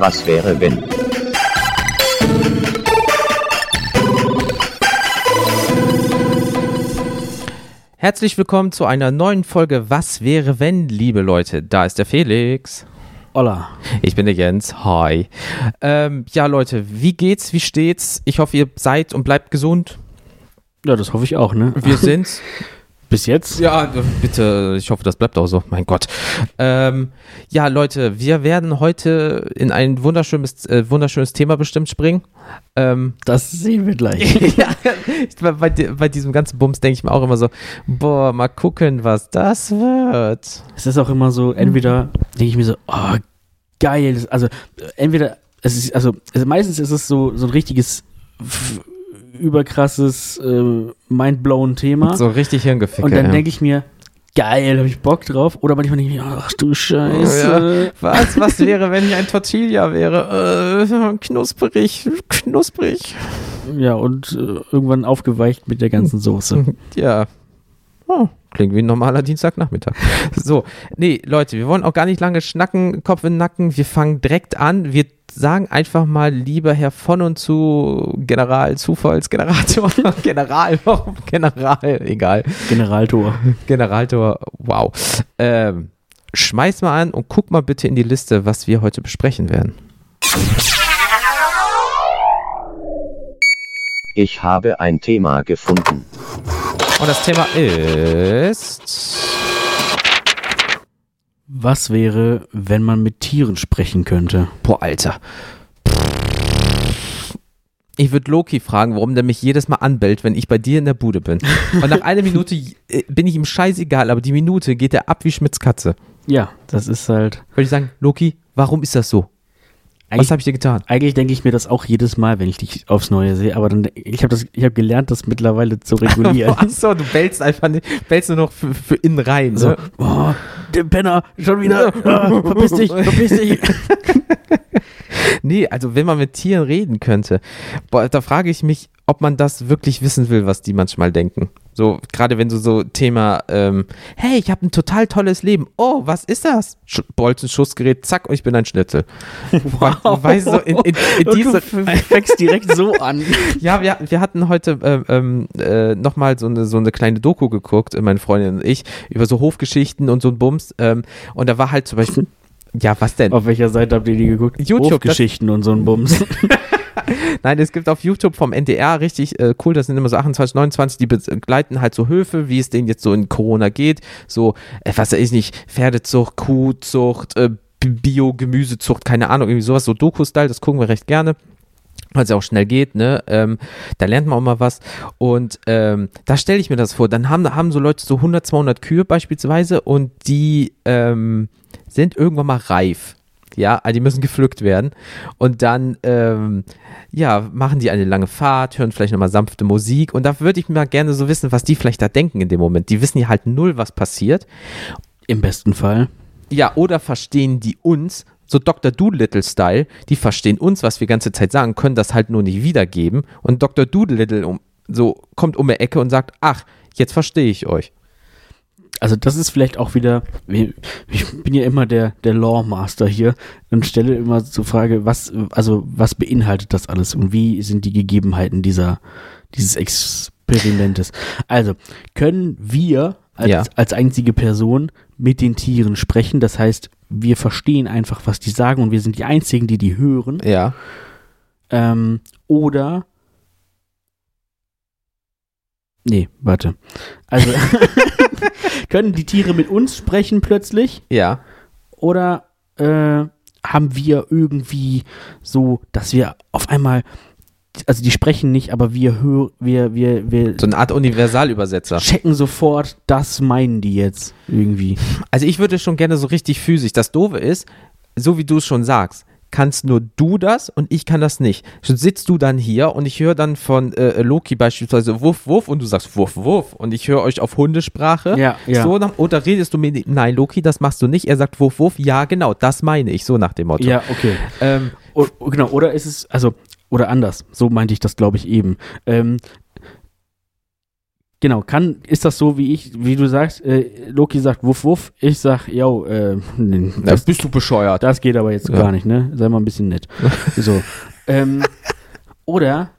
Was wäre wenn? Herzlich willkommen zu einer neuen Folge Was wäre wenn, liebe Leute. Da ist der Felix. Hola. Ich bin der Jens. Hi. Ähm, ja, Leute, wie geht's? Wie steht's? Ich hoffe, ihr seid und bleibt gesund. Ja, das hoffe ich auch, ne? Wir sind's. Bis jetzt? Ja, bitte, ich hoffe, das bleibt auch so. Mein Gott. Ähm, ja, Leute, wir werden heute in ein wunderschönes, äh, wunderschönes Thema bestimmt springen. Ähm, das sehen wir gleich. ja, bei, bei, diesem ganzen Bums denke ich mir auch immer so, boah, mal gucken, was das wird. Es ist auch immer so, entweder denke ich mir so, oh, geil. Also, entweder, es ist, also, also meistens ist es so, so ein richtiges überkrasses, äh, mindblown Thema. So richtig hirngefickt. Und dann ja. denke ich mir, geil, habe ich Bock drauf. Oder manchmal denke ich mir, ach du Scheiße. Ja. Was, was wäre, wenn ich ein Tortilla wäre? Äh, knusprig, knusprig. Ja, und äh, irgendwann aufgeweicht mit der ganzen Soße. Ja. Oh, klingt wie ein normaler Dienstagnachmittag. So, nee, Leute, wir wollen auch gar nicht lange schnacken, Kopf in den Nacken. Wir fangen direkt an. Wir sagen einfach mal lieber Herr von und zu General Zufallsgenerator. General, warum General? Egal. Generaltor. Generaltor, wow. Ähm, schmeiß mal an und guck mal bitte in die Liste, was wir heute besprechen werden. Ich habe ein Thema gefunden. Und das Thema ist was wäre, wenn man mit Tieren sprechen könnte? Boah, Alter. Ich würde Loki fragen, warum der mich jedes Mal anbellt, wenn ich bei dir in der Bude bin. Und nach einer Minute äh, bin ich ihm scheißegal, aber die Minute geht er ab wie Schmitz Katze. Ja, das ist halt. Würde ich sagen, Loki, warum ist das so? Eigentlich, Was habe ich dir getan? Eigentlich denke ich mir das auch jedes Mal, wenn ich dich aufs Neue sehe. Aber dann, ich habe das, gelernt, das mittlerweile zu regulieren. Achso, du bellst einfach nicht, bellst nur noch für, für innen rein. So, ne? oh, der Penner, schon wieder. Oh, verpiss dich, verpiss dich. nee, also wenn man mit Tieren reden könnte, boah, da frage ich mich, ob man das wirklich wissen will, was die manchmal denken. So, gerade wenn du so Thema, ähm, hey, ich habe ein total tolles Leben. Oh, was ist das? Sch Bolzen, Schussgerät, zack, und ich bin ein Schnitzel. Wow. Weißt du, in, in, in diese, du fängst direkt so an. ja, wir, wir hatten heute ähm, äh, nochmal so eine, so eine kleine Doku geguckt, meine Freundin und ich, über so Hofgeschichten und so ein Bums. Ähm, und da war halt zum Beispiel, ja, was denn? Auf welcher Seite habt ihr die geguckt? YouTube. Hofgeschichten und so ein Bums. Nein, es gibt auf YouTube vom NDR richtig äh, cool, das sind immer so 28, 29, die begleiten halt so Höfe, wie es denen jetzt so in Corona geht. So, äh, was weiß ich nicht, Pferdezucht, Kuhzucht, äh, Bio-Gemüsezucht, keine Ahnung, irgendwie sowas, so Doku-Style, das gucken wir recht gerne weil es ja auch schnell geht, ne? Ähm, da lernt man auch mal was. Und ähm, da stelle ich mir das vor. Dann haben, haben so Leute so 100, 200 Kühe beispielsweise und die ähm, sind irgendwann mal reif. Ja, also die müssen gepflückt werden. Und dann, ähm, ja, machen die eine lange Fahrt, hören vielleicht nochmal sanfte Musik. Und da würde ich mal gerne so wissen, was die vielleicht da denken in dem Moment. Die wissen ja halt null, was passiert. Im besten Fall. Ja, oder verstehen die uns, so Dr. Doolittle-Style, die verstehen uns, was wir die ganze Zeit sagen, können das halt nur nicht wiedergeben. Und Dr. Doolittle um, so kommt um die Ecke und sagt, ach, jetzt verstehe ich euch also das ist vielleicht auch wieder, ich bin ja immer der, der Lawmaster hier und stelle immer zur Frage, was, also was beinhaltet das alles und wie sind die Gegebenheiten dieser, dieses Experimentes? Also, können wir als, ja. als einzige Person mit den Tieren sprechen? Das heißt, wir verstehen einfach, was die sagen und wir sind die einzigen, die die hören. Ja. Ähm, oder Nee, warte. Also können die Tiere mit uns sprechen plötzlich? Ja. Oder äh, haben wir irgendwie so, dass wir auf einmal also die sprechen nicht, aber wir hören, wir, wir, wir. So eine Art Universalübersetzer. Checken sofort, das meinen die jetzt irgendwie. Also ich würde schon gerne so richtig physisch. Das Doofe ist, so wie du es schon sagst, kannst nur du das und ich kann das nicht. Sitzt du dann hier und ich höre dann von äh, Loki beispielsweise Wuff, Wuff und du sagst Wuff, Wuff und ich höre euch auf Hundesprache. Ja, ja. So nach, oder redest du mir, nein, Loki, das machst du nicht. Er sagt Wuff, Wuff, ja, genau, das meine ich, so nach dem Motto. Ja, okay. Ähm, o, genau, oder ist es, also, oder anders, so meinte ich das, glaube ich, eben. Ähm, Genau, kann, ist das so, wie ich, wie du sagst, äh, Loki sagt wuff wuff, ich sag, yo, äh, das, bist du bescheuert. das geht aber jetzt Ja. gar nicht, ne? Sei mal ein bisschen nett. so. Ähm, oder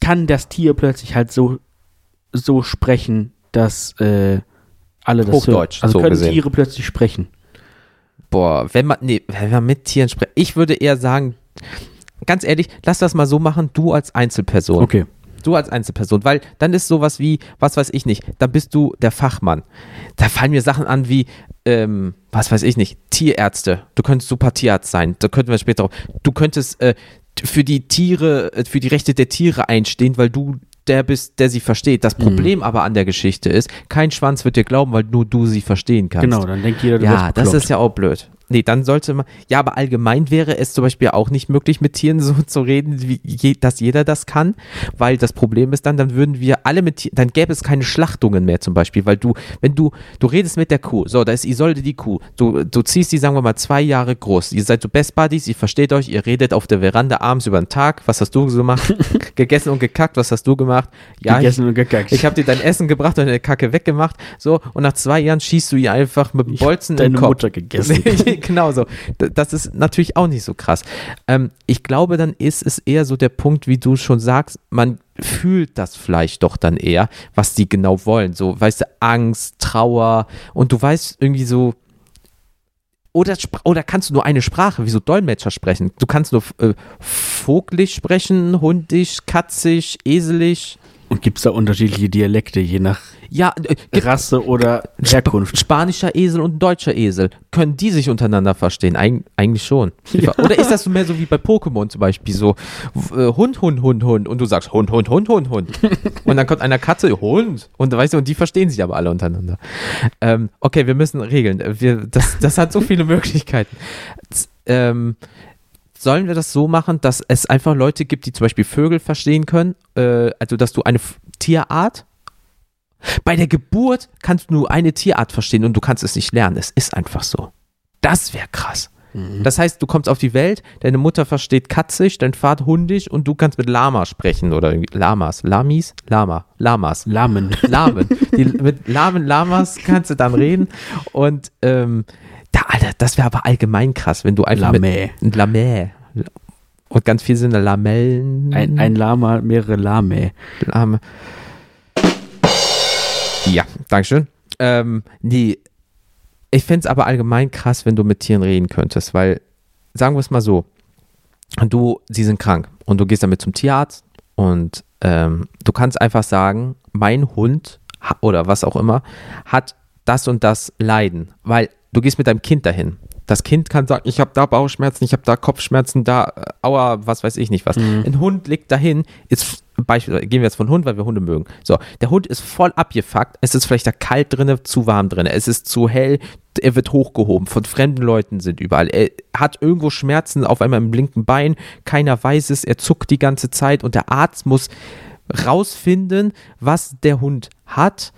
kann das Tier plötzlich halt so, so sprechen, dass äh, alle das Hochdeutsch, hören? Also so können gesehen. Tiere plötzlich sprechen. Boah, wenn man, nee, wenn man mit Tieren spricht, ich würde eher sagen, ganz ehrlich, lass das mal so machen, du als Einzelperson. Okay. Du als Einzelperson, weil dann ist sowas wie, was weiß ich nicht, dann bist du der Fachmann. Da fallen mir Sachen an wie, ähm, was weiß ich nicht, Tierärzte. Du könntest super Tierarzt sein. Da könnten wir später drauf. Du könntest äh, für die Tiere, äh, für die Rechte der Tiere einstehen, weil du der bist, der sie versteht. Das Problem aber an der Geschichte ist, kein Schwanz wird dir glauben, weil nur du sie verstehen kannst. Genau, dann denkt jeder, du Ja, das ist ja auch blöd. Nee, dann sollte man, ja, aber allgemein wäre es zum Beispiel auch nicht möglich, mit Tieren so zu reden, wie je, dass jeder das kann, weil das Problem ist dann, dann würden wir alle mit Tieren, dann gäbe es keine Schlachtungen mehr zum Beispiel, weil du, wenn du, du redest mit der Kuh, so, da ist Isolde die Kuh, du, du ziehst die, sagen wir mal, zwei Jahre groß, ihr seid so Best Buddies, ihr versteht euch, ihr redet auf der Veranda abends über den Tag, was hast du so gemacht? Gegessen und gekackt, was hast du gemacht? Ja, ich, Gegessen und gekackt. ich habe dir dein Essen gebracht und deine Kacke weggemacht, so, und nach zwei Jahren schießt du ihr einfach mit dem Ich Bolzen hab im deine Kopf. Mutter gegessen. genau so. Das ist natürlich auch nicht so krass. Ähm, ich glaube, dann ist es eher so der Punkt, wie du schon sagst, man fühlt das vielleicht doch dann eher, was die genau wollen. So, weißt du, Angst, Trauer und du weißt irgendwie so, oder, oder kannst du nur eine Sprache, wie so Dolmetscher sprechen? Du kannst nur äh, vogelig sprechen, hundisch, katzig, eselig. Und gibt es da unterschiedliche Dialekte, je nach Ja, äh, Rasse oder Herkunft? Spanischer Esel und deutscher Esel. Können die sich untereinander verstehen? Eig eigentlich schon. Ja. Oder ist das so mehr so wie bei Pokémon zum Beispiel so äh, Hund, Hund, Hund, Hund und du sagst Hund, Hund, Hund, Hund, Hund. und dann kommt einer Katze, Hund. Und weißt du, und die verstehen sich aber alle untereinander. Ähm, okay, wir müssen regeln. Wir, das, das hat so viele Möglichkeiten. Z- Ähm, sollen wir das so machen, dass es einfach Leute gibt, die zum Beispiel Vögel verstehen können? Äh, also, dass du eine F Tierart bei der Geburt kannst du nur eine Tierart verstehen und du kannst es nicht lernen. Es ist einfach so. Das wäre krass. Das heißt, du kommst auf die Welt, deine Mutter versteht katzig, dein Vater hundig und du kannst mit Lama sprechen oder Lamas, Lamis, Lama, Lamas, Lahmen. Lamen. Die, mit Lamen, Lamas kannst du dann reden und ähm, da, Alter, das wäre aber allgemein krass, wenn du einfach Lamä. mit Lamä und ganz viel sind Lamellen. Ein, ein Lama, mehrere Lame. Lame. Ja, Dankeschön. Ähm, nee, ich fände es aber allgemein krass, wenn du mit Tieren reden könntest, weil, sagen wir es mal so, du, sie sind krank und du gehst damit zum Tierarzt und ähm, du kannst einfach sagen, mein Hund oder was auch immer hat das und das Leiden, weil du gehst mit deinem Kind dahin. Das Kind kann sagen, ich habe da Bauchschmerzen, ich habe da Kopfschmerzen, da, aua, was weiß ich nicht was. Ein Hund liegt dahin, ist, Beispiel, gehen wir jetzt von Hund, weil wir Hunde mögen. So, der Hund ist voll abgefuckt, es ist vielleicht da kalt drinne, zu warm drinne, es ist zu hell, er wird hochgehoben, von fremden Leuten sind überall. Er hat irgendwo Schmerzen auf einmal im linken Bein, keiner weiß es, er zuckt die ganze Zeit und der Arzt muss rausfinden, was der Hund hat.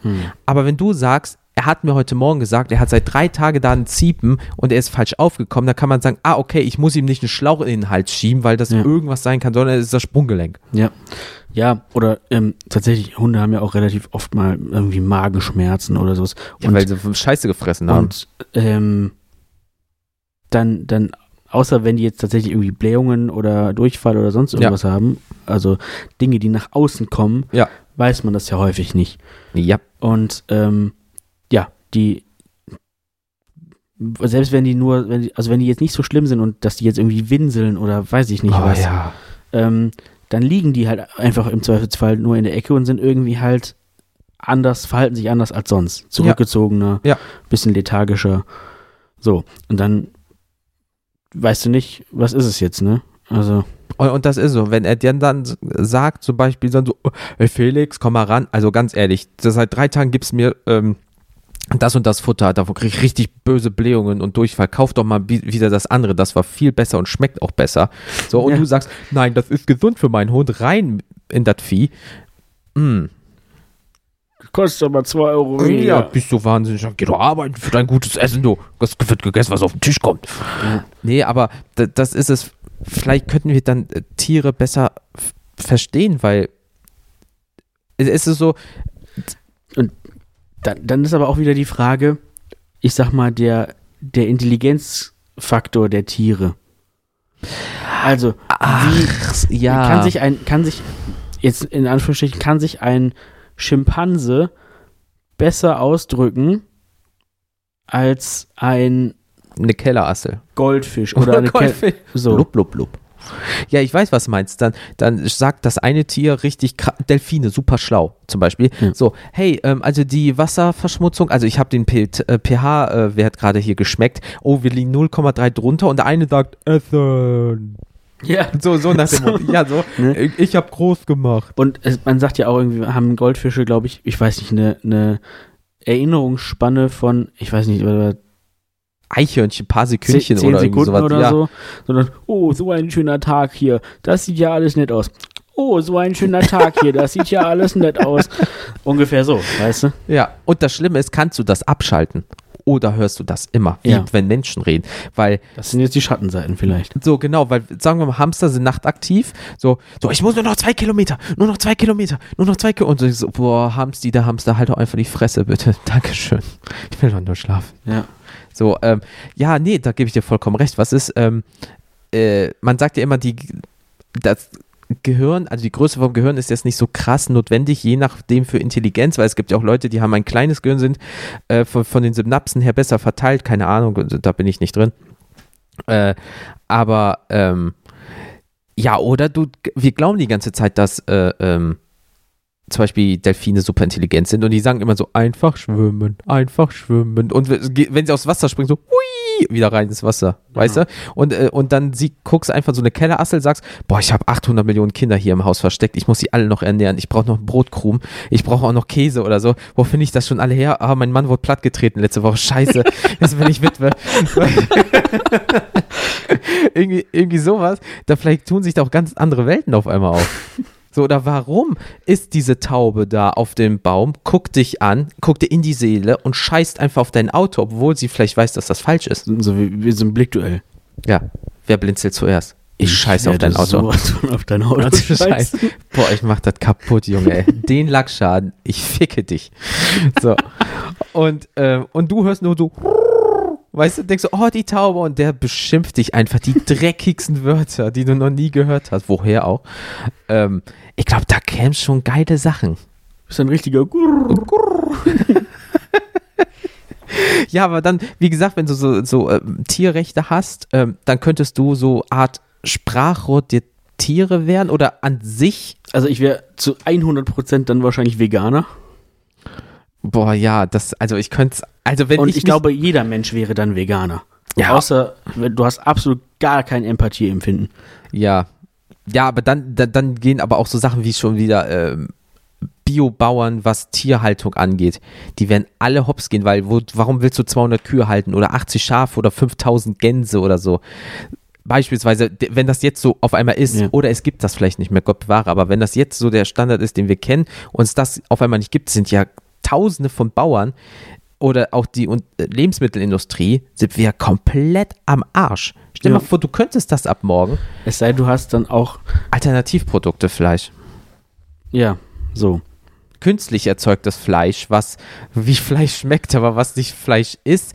Aber wenn du sagst, er hat mir heute Morgen gesagt, er hat seit drei Tagen da ein Ziepen und er ist falsch aufgekommen, dann kann man sagen, ah, okay, ich muss ihm nicht einen Schlauch in den Hals schieben, weil das Ja. irgendwas sein kann, sondern es ist das Sprunggelenk. Ja. Ja, oder ähm, tatsächlich, Hunde haben ja auch relativ oft mal irgendwie Magenschmerzen oder sowas. Ja, weil sie Scheiße gefressen haben. Und ähm, dann, dann, außer wenn die jetzt tatsächlich irgendwie Blähungen oder Durchfall oder sonst Ja. irgendwas haben, also Dinge, die nach außen kommen, Ja. weiß man das ja häufig nicht. Ja. Und ähm, ja, die selbst wenn die nur, wenn die, also wenn die jetzt nicht so schlimm sind und dass die jetzt irgendwie winseln oder weiß ich nicht Oh, was, ja. ähm, dann liegen die halt einfach im Zweifelsfall nur in der Ecke und sind irgendwie halt anders, verhalten sich anders als sonst. Zurückgezogener, Ja. bisschen lethargischer. So, und dann weißt du nicht, was ist es jetzt, ne? Also, Und, das ist so, wenn er dir dann sagt, zum Beispiel dann so, hey Felix, komm mal ran, also ganz ehrlich, seit drei Tagen gibt's mir ähm, das und das Futter, davon krieg ich richtig böse Blähungen und Durchfall, kauf doch mal wieder das andere, das war viel besser und schmeckt auch besser. So, und Ja. du sagst, nein, das ist gesund für meinen Hund, rein in das Vieh. Hm. kostet aber zwei Euro Ja, bist du wahnsinnig. Geh doch arbeiten für dein gutes Essen, du. Das wird gegessen, was auf den Tisch kommt. Ja. Nee, aber das ist es. Vielleicht könnten wir dann äh, Tiere besser verstehen, weil es ist so, Dann, dann ist aber auch wieder die Frage, ich sag mal, der, der Intelligenzfaktor der Tiere. Also, wie ja. kann sich ein, kann sich, jetzt in Anführungsstrichen, kann sich ein Schimpanse besser ausdrücken als ein eine Kellerassel. Goldfisch oder eine Ke Goldfisch. so. Blub, blub, blub. Ja, ich weiß, was du meinst. Dann, dann sagt das eine Tier richtig, Delfine, super schlau zum Beispiel. Ja. So, hey, ähm, also die Wasserverschmutzung, also ich habe den P- äh, pH-Wert gerade hier geschmeckt. Oh, wir liegen 0,3 drunter und der eine sagt, Essen. Ja. So, so nach dem Motto. Ja, so, Ne? ich, ich habe groß gemacht. Und es, man sagt ja auch irgendwie, haben Goldfische, glaube ich, ich weiß nicht, eine, eine Erinnerungsspanne von, ich weiß nicht, oder Eichhörnchen, paar Sekündchen zehn oder irgendwie Sekunden sowas. oder ja. so, sondern, oh, so ein schöner Tag hier, das sieht ja alles nett aus. Oh, so ein schöner Tag hier, das sieht ja alles nett aus. Ungefähr so, weißt du? Ja, und das Schlimme ist, kannst du das abschalten? Oder hörst du das immer, wie Ja. wenn Menschen reden? Weil Das sind jetzt die Schattenseiten vielleicht. So, genau, weil sagen wir mal, Hamster sind nachtaktiv. So, so, ich muss nur noch zwei Kilometer, nur noch zwei Kilometer, nur noch zwei Kilometer. Und so, boah, Hamsti, der Hamster, halt doch einfach die Fresse, bitte. Dankeschön. Ich will doch nur schlafen. Ja. So, ähm, ja, nee, da gebe ich dir vollkommen recht. Was ist, ähm, äh, man sagt ja immer, die, das Gehirn, also die Größe vom Gehirn ist jetzt nicht so krass notwendig, je nachdem für Intelligenz, weil es gibt ja auch Leute, die haben ein kleines Gehirn, sind äh, von, von den Synapsen her besser verteilt, keine Ahnung, da bin ich nicht drin. Äh, aber ähm, ja, oder du, wir glauben die ganze Zeit, dass äh, ähm, zum Beispiel Delfine super intelligent sind und die sagen immer so, einfach schwimmen, einfach schwimmen. Und wenn sie aufs Wasser springen, so, hui, wieder rein ins Wasser, weißt du? Und, äh, und dann sie, guckst einfach so eine Kellerassel, sagst, boah, ich habe 800 Millionen Kinder hier im Haus versteckt, ich muss sie alle noch ernähren, ich brauche noch einen Brotkrumen, ich brauche auch noch Käse oder so. Wo finde ich das schon alle her? Ah, mein Mann wurde plattgetreten letzte Woche, scheiße, jetzt bin ich Witwe. irgendwie, irgendwie sowas, da vielleicht tun sich da auch ganz andere Welten auf einmal auf. So, oder warum ist diese Taube da auf dem Baum, guckt dich an, guckt dir in die Seele und scheißt einfach auf dein Auto, obwohl sie vielleicht weiß, dass das falsch ist? So wie, wie so ein Blickduell. Ja, wer blinzelt zuerst? Ich scheiße auf dein Auto. von auf dein Auto. Ohne scheißen. Scheiß. Boah, ich mach das kaputt, Junge. Ey. Den Lackschaden, ich ficke dich. So. Und, ähm, und du hörst nur so, weißt du, denkst du, oh, die Taube, und der beschimpft dich einfach die dreckigsten Wörter, die du noch nie gehört hast. Woher auch? Ähm, ich glaube, da kämen schon geile Sachen. bist ein richtiger Gurr. Ja, aber dann, wie gesagt, wenn du so, so ähm, Tierrechte hast, ähm, dann könntest du so Art Sprachrohr der Tiere werden oder an sich Also ich wäre zu 100% dann wahrscheinlich Veganer. Boah, ja, das, also ich könnte also wenn Und ich, ich, glaube, jeder Mensch wäre dann Veganer. Ja. Außer, du hast absolut gar kein Empathieempfinden. ja, ja, aber dann, dann, dann gehen aber auch so Sachen wie schon wieder ähm, Biobauern, was Tierhaltung angeht, die werden alle hops gehen, weil wo, warum willst du 200 Kühe halten oder 80 Schafe oder 5000 Gänse oder so? Beispielsweise, wenn das jetzt so auf einmal ist, Ja. oder es gibt das vielleicht nicht mehr, Gott bewahre, aber wenn das jetzt so der Standard ist, den wir kennen, und es das auf einmal nicht gibt, sind ja Tausende von Bauern oder auch die äh, Lebensmittelindustrie, sind wir komplett am Arsch. Stell dir Ja. mal vor, du könntest das ab morgen. Es sei, du hast dann auch, Alternativprodukte Fleisch. ja, so. Künstlich erzeugtes Fleisch, was wie Fleisch schmeckt, aber was nicht Fleisch ist.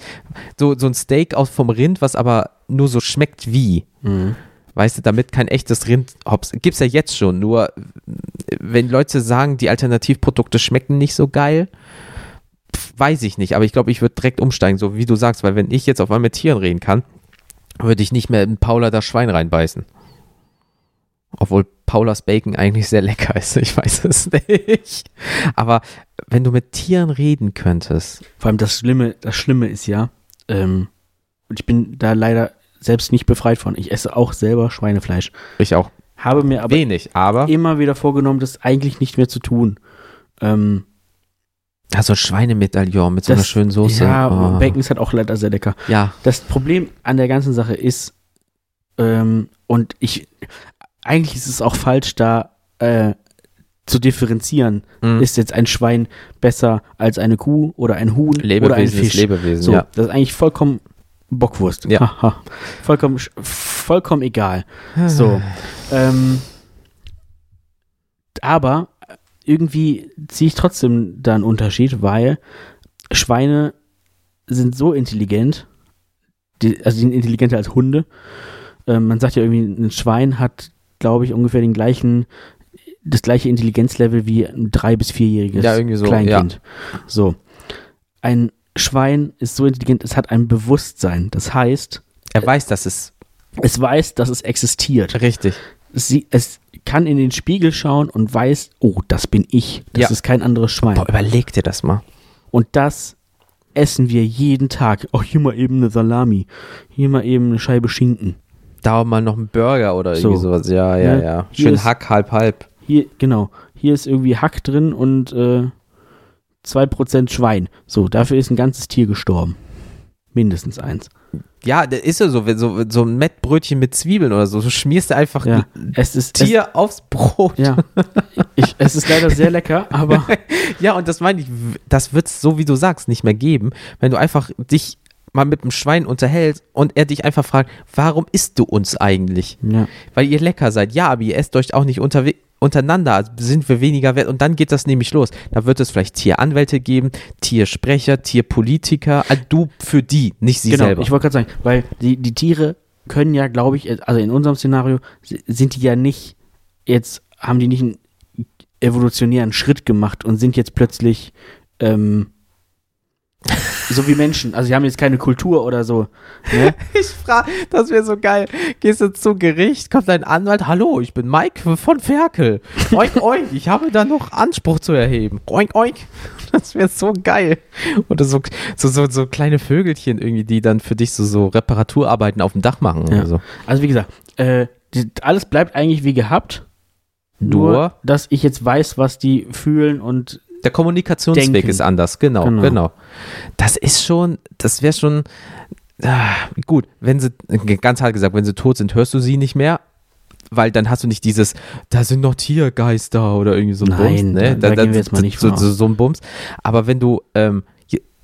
So, so ein Steak aus vom Rind, was aber nur so schmeckt wie. Mhm. Weißt du, damit kein echtes Rind hops. Gibt's ja jetzt schon, nur wenn Leute sagen, die Alternativprodukte schmecken nicht so geil, weiß ich nicht, aber ich glaube, ich würde direkt umsteigen, so wie du sagst, weil wenn ich jetzt auf einmal mit Tieren reden kann, würde ich nicht mehr in Paula das Schwein reinbeißen. Obwohl Paulas Bacon eigentlich sehr lecker ist, ich weiß es nicht. Aber wenn du mit Tieren reden könntest, Vor allem das Schlimme, das Schlimme ist ja, ähm, ich bin da leider selbst nicht befreit von. Ich esse auch selber Schweinefleisch. ich auch Habe mir aber wenig, aber immer wieder vorgenommen, das eigentlich nicht mehr zu tun. Ähm, also ein Schweinemedaillon mit so einer das- schönen Soße. Ja, oh. Bacon ist halt auch leider sehr lecker. Ja, Das Problem an der ganzen Sache ist, ähm, und ich, eigentlich ist es auch falsch, da äh, zu differenzieren. mm. Ist jetzt ein Schwein besser als eine Kuh oder ein Huhn oder ein Lebewesen ist Fisch? Lebewesen, So, ja. das ist eigentlich vollkommen Bockwurst. Ja. Vollkommen, vollkommen egal. So. ähm, aber irgendwie ziehe ich trotzdem da einen Unterschied, weil Schweine sind so intelligent, die, also die sind intelligenter als Hunde. Ähm, man sagt ja irgendwie, ein Schwein hat, glaube ich, ungefähr den gleichen, das gleiche Intelligenzlevel wie ein drei- bis vierjähriges Ja, irgendwie so, Kleinkind. So. Ein Schwein ist so intelligent, es hat ein Bewusstsein. Das heißt, Er weiß, dass es es weiß, dass es existiert. richtig. Sie, es kann in den Spiegel schauen und weiß, oh, das bin ich. Das Ja. ist kein anderes Schwein. Boah, überleg dir das mal. Und das essen wir jeden Tag. Oh, hier mal eben eine Salami. Hier mal eben eine Scheibe Schinken. Da mal noch ein Burger oder So. irgendwie sowas. Ja, ja, Ne? ja. Hier Schön ist- Hack, halb, halb. Hier, genau. Hier ist irgendwie Hack drin und äh, 2% Schwein. So, dafür ist ein ganzes Tier gestorben. Mindestens eins. Ja, das ist ja so, wenn so, so ein Mettbrötchen mit Zwiebeln oder so. Du schmierst du einfach Ja. Es ist. Tier aufs Brot. Es, ja. Ich, es ist leider sehr lecker, aber. Ja, und das meine ich, das wird es so, wie du sagst, nicht mehr geben, wenn du einfach dich mal mit dem Schwein unterhältst und er dich einfach fragt, warum isst du uns eigentlich? Ja. Weil ihr lecker seid. Ja, aber ihr esst euch auch nicht unterwe untereinander, also sind wir weniger wert. Und dann geht das nämlich los. Da wird es vielleicht Tieranwälte geben, Tiersprecher, Tierpolitiker. Also du für die, nicht sie genau, selber. ich wollte gerade sagen, weil die, die Tiere können ja, glaube ich, also in unserem Szenario si- sind die ja nicht, jetzt haben die nicht einen evolutionären Schritt gemacht und sind jetzt plötzlich ähm, so wie Menschen. Also sie haben jetzt keine Kultur oder so. Ne? Ich frage, das wäre so geil. Gehst du zum Gericht, kommt dein Anwalt, hallo, ich bin Mike von Ferkel. Oink, oink, ich habe da noch Anspruch zu erheben. Oink, oink. Das wäre so geil. Oder so, so, so, so kleine Vögelchen irgendwie, die dann für dich so, so Reparaturarbeiten auf dem Dach machen Ja. oder so. Also wie gesagt, äh, die, alles bleibt eigentlich wie gehabt. Nur- dass ich jetzt weiß, was die fühlen und Der Kommunikationsweg Denken. ist anders, genau, Genau. genau. Das ist schon, das wäre schon, ah, gut, wenn sie, ganz hart gesagt, wenn sie tot sind, hörst du sie nicht mehr, weil dann hast du nicht dieses, da sind noch Tiergeister oder irgendwie so ein Nein, Bums, ne? da- da gehen wir jetzt mal nicht so, so, so ein Bums. Aber wenn du, ähm,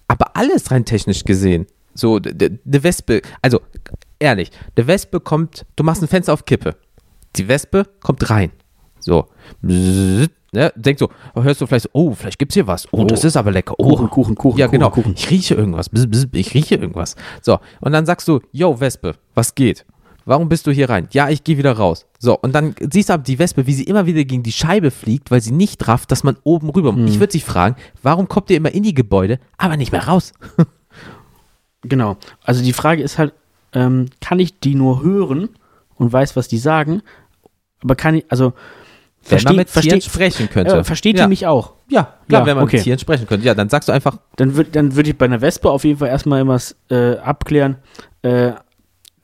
aber alles rein technisch gesehen, so, eine Wespe, also, ehrlich, eine Wespe kommt, du machst ein Fenster auf Kippe, die Wespe kommt rein, so, ne? denkst du, hörst du vielleicht, so, oh, vielleicht gibt's hier was, oh, Oh. das ist aber lecker, oh, Kuchen, Kuchen, Kuchen, ja, Kuchen, genau. Kuchen. Ich rieche irgendwas. Ich rieche irgendwas. So, und dann sagst du, yo, Wespe, was geht? Warum bist du hier rein? Ja, ich gehe wieder raus. So, und dann siehst du aber die Wespe, wie sie immer wieder gegen die Scheibe fliegt, weil sie nicht rafft, dass man oben rüber. Hm. Ich würde sie fragen, warum kommt ihr immer in die Gebäude, aber nicht mehr raus? Genau. Also die Frage ist halt, ähm, kann ich die nur hören und weiß, was die sagen, aber kann ich, also Wenn man mit Tieren versteht, sprechen könnte. äh, versteht ja. die mich auch? Ja, klar, Ja, wenn man okay. mit Tieren sprechen könnte. Ja, dann sagst du einfach, Dann würde dann würd ich bei einer Wespe auf jeden Fall erstmal immer äh, abklären, äh,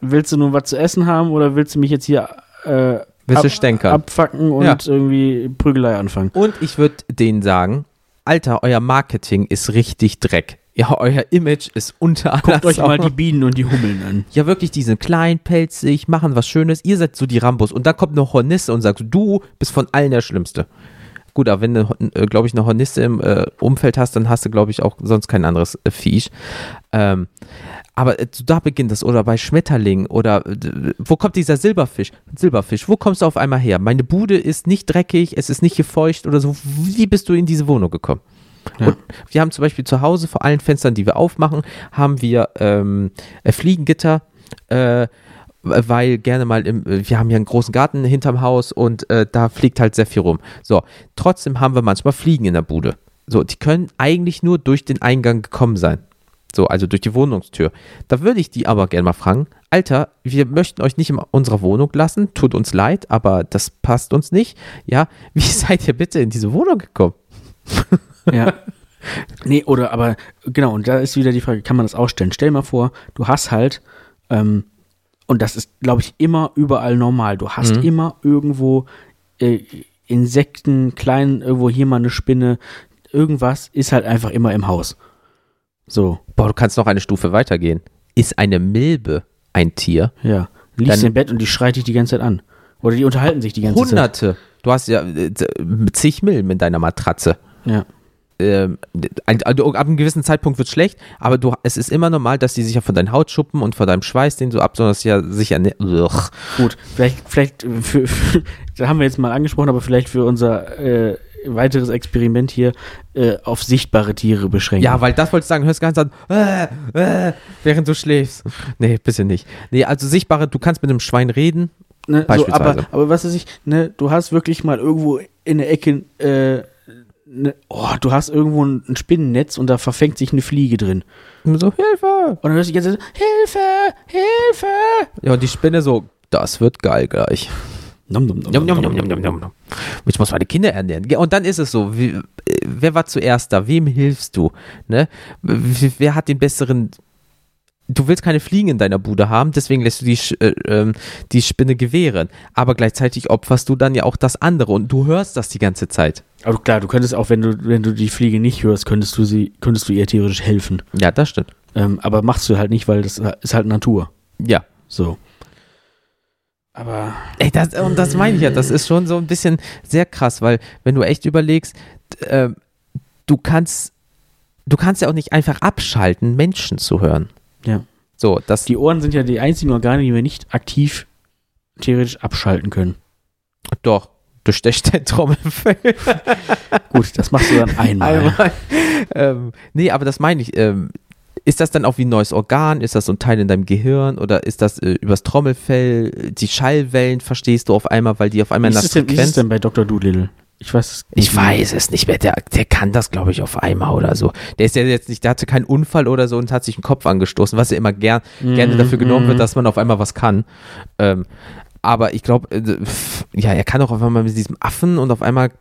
willst du nun was zu essen haben oder willst du mich jetzt hier äh, ab- stänkern? abfacken und Ja. irgendwie Prügelei anfangen? und ich würde denen sagen, Alter, euer Marketing ist richtig Dreck. Ja, euer Image ist unter aller Guckt euch mal die Bienen und die Hummeln an. Ja, wirklich, die sind klein, pelzig, machen was Schönes. Ihr seid so die Rambos. Und da kommt eine Hornisse und sagt, du bist von allen der Schlimmste. Gut, aber wenn du, äh, glaube ich, eine Hornisse im äh, Umfeld hast, dann hast du, glaube ich, auch sonst kein anderes äh, Viech. Ähm, aber äh, da beginnt es. Oder bei Schmetterlingen. Oder äh, wo kommt dieser Silberfisch? Silberfisch, wo kommst du auf einmal her? Meine Bude ist nicht dreckig, es ist nicht gefeucht oder so. Wie bist du in diese Wohnung gekommen? Ja. Und wir haben zum Beispiel zu Hause vor allen Fenstern, die wir aufmachen, haben wir ähm, äh, Fliegengitter, äh, weil gerne mal im, wir haben ja einen großen Garten hinterm Haus und äh, da fliegt halt sehr viel rum. So, trotzdem haben wir manchmal Fliegen in der Bude. So, die können eigentlich nur durch den Eingang gekommen sein. So, also durch die Wohnungstür. Da würde ich die aber gerne mal fragen, Alter, wir möchten euch nicht in unserer Wohnung lassen, tut uns leid, aber das passt uns nicht. Ja, wie seid ihr bitte in diese Wohnung gekommen? Ja. Nee, oder aber genau, und da ist wieder die Frage, kann man das ausstellen? Stell mal vor, du hast halt, ähm, und das ist, glaube ich, immer überall normal. Du hast Mhm. immer irgendwo äh, Insekten, klein, irgendwo hier mal eine Spinne, irgendwas ist halt einfach immer im Haus. So, Boah, du kannst noch eine Stufe weitergehen. Ist eine Milbe ein Tier? ja. Liegst im Bett und die schreit dich die ganze Zeit an. Oder die unterhalten sich die ganze Hunderte. Du hast ja äh, zig Milben in deiner Matratze. Zeit. Ja. Ähm, also ab einem gewissen Zeitpunkt wird schlecht, aber du, es ist immer normal, dass die sich ja von deinen Hautschuppen und von deinem Schweiß, den du absonderst, ja sich erne Ugh. Gut, vielleicht, vielleicht für, für, da haben wir jetzt mal angesprochen, aber vielleicht für unser äh, weiteres Experiment hier äh, auf sichtbare Tiere beschränken. Ja, weil das wolltest du sagen, hörst ganz an, äh, äh, während du schläfst. Nee, bisschen nicht. Nee, also sichtbare, du kannst mit einem Schwein reden. ne, so, beispielsweise. aber, aber was weiß ich, ne, du hast wirklich mal irgendwo in der Ecke, äh, ne, oh, du hast irgendwo ein, ein Spinnennetz und da verfängt sich eine Fliege drin. Und so, Hilfe! Und dann hörst du die ganze Zeit, Hilfe, Hilfe. Ja, und die Spinne so, das wird geil gleich. Nom, nom, nom, Nom, nom, nom, nom, nom, nom. Ich muss meine Kinder ernähren. Und dann ist es so, wie, äh, wer war zuerst da? Wem hilfst du? Ne? Wer hat den besseren... Du willst keine Fliegen in deiner Bude haben, deswegen lässt du die, äh, ähm, die Spinne gewähren. Aber gleichzeitig opferst du dann ja auch das andere und du hörst das die ganze Zeit. Aber klar, du könntest auch, wenn du, wenn du die Fliege nicht hörst, könntest du sie, könntest du ihr theoretisch helfen. Ja, das stimmt. Ähm, aber machst du halt nicht, weil das ist halt Natur. Ja. So. Aber Ey, das, und das meine ich ja, das ist schon so ein bisschen sehr krass, weil wenn du echt überlegst, äh, du kannst, du kannst ja auch nicht einfach abschalten, Menschen zu hören. So, das, Die Ohren sind ja die einzigen Organe, die wir nicht aktiv theoretisch abschalten können. doch, durch der Trommelfell. Gut, das machst du dann einmal. Einmal. ähm, nee, aber das meine ich. Ähm, ist das dann auch wie ein neues Organ? Ist das so ein Teil in deinem Gehirn? Oder ist das äh, übers Trommelfell? Die Schallwellen verstehst du auf einmal, weil die auf einmal Wie in der es denn, wie ist es Frequenz denn bei Dr. Doolittle? Ich weiß es Ich nicht mehr. weiß es nicht mehr. Der, der kann das, glaube ich, auf einmal oder so. Der ist ja jetzt nicht, der hatte keinen Unfall oder so und hat sich den Kopf angestoßen, was ja immer gern, gerne Mhm, dafür genommen wird, mhm. dass man auf einmal was kann. Ähm, aber ich glaube, äh, ja, er kann auch auf einmal mit diesem Affen und auf einmal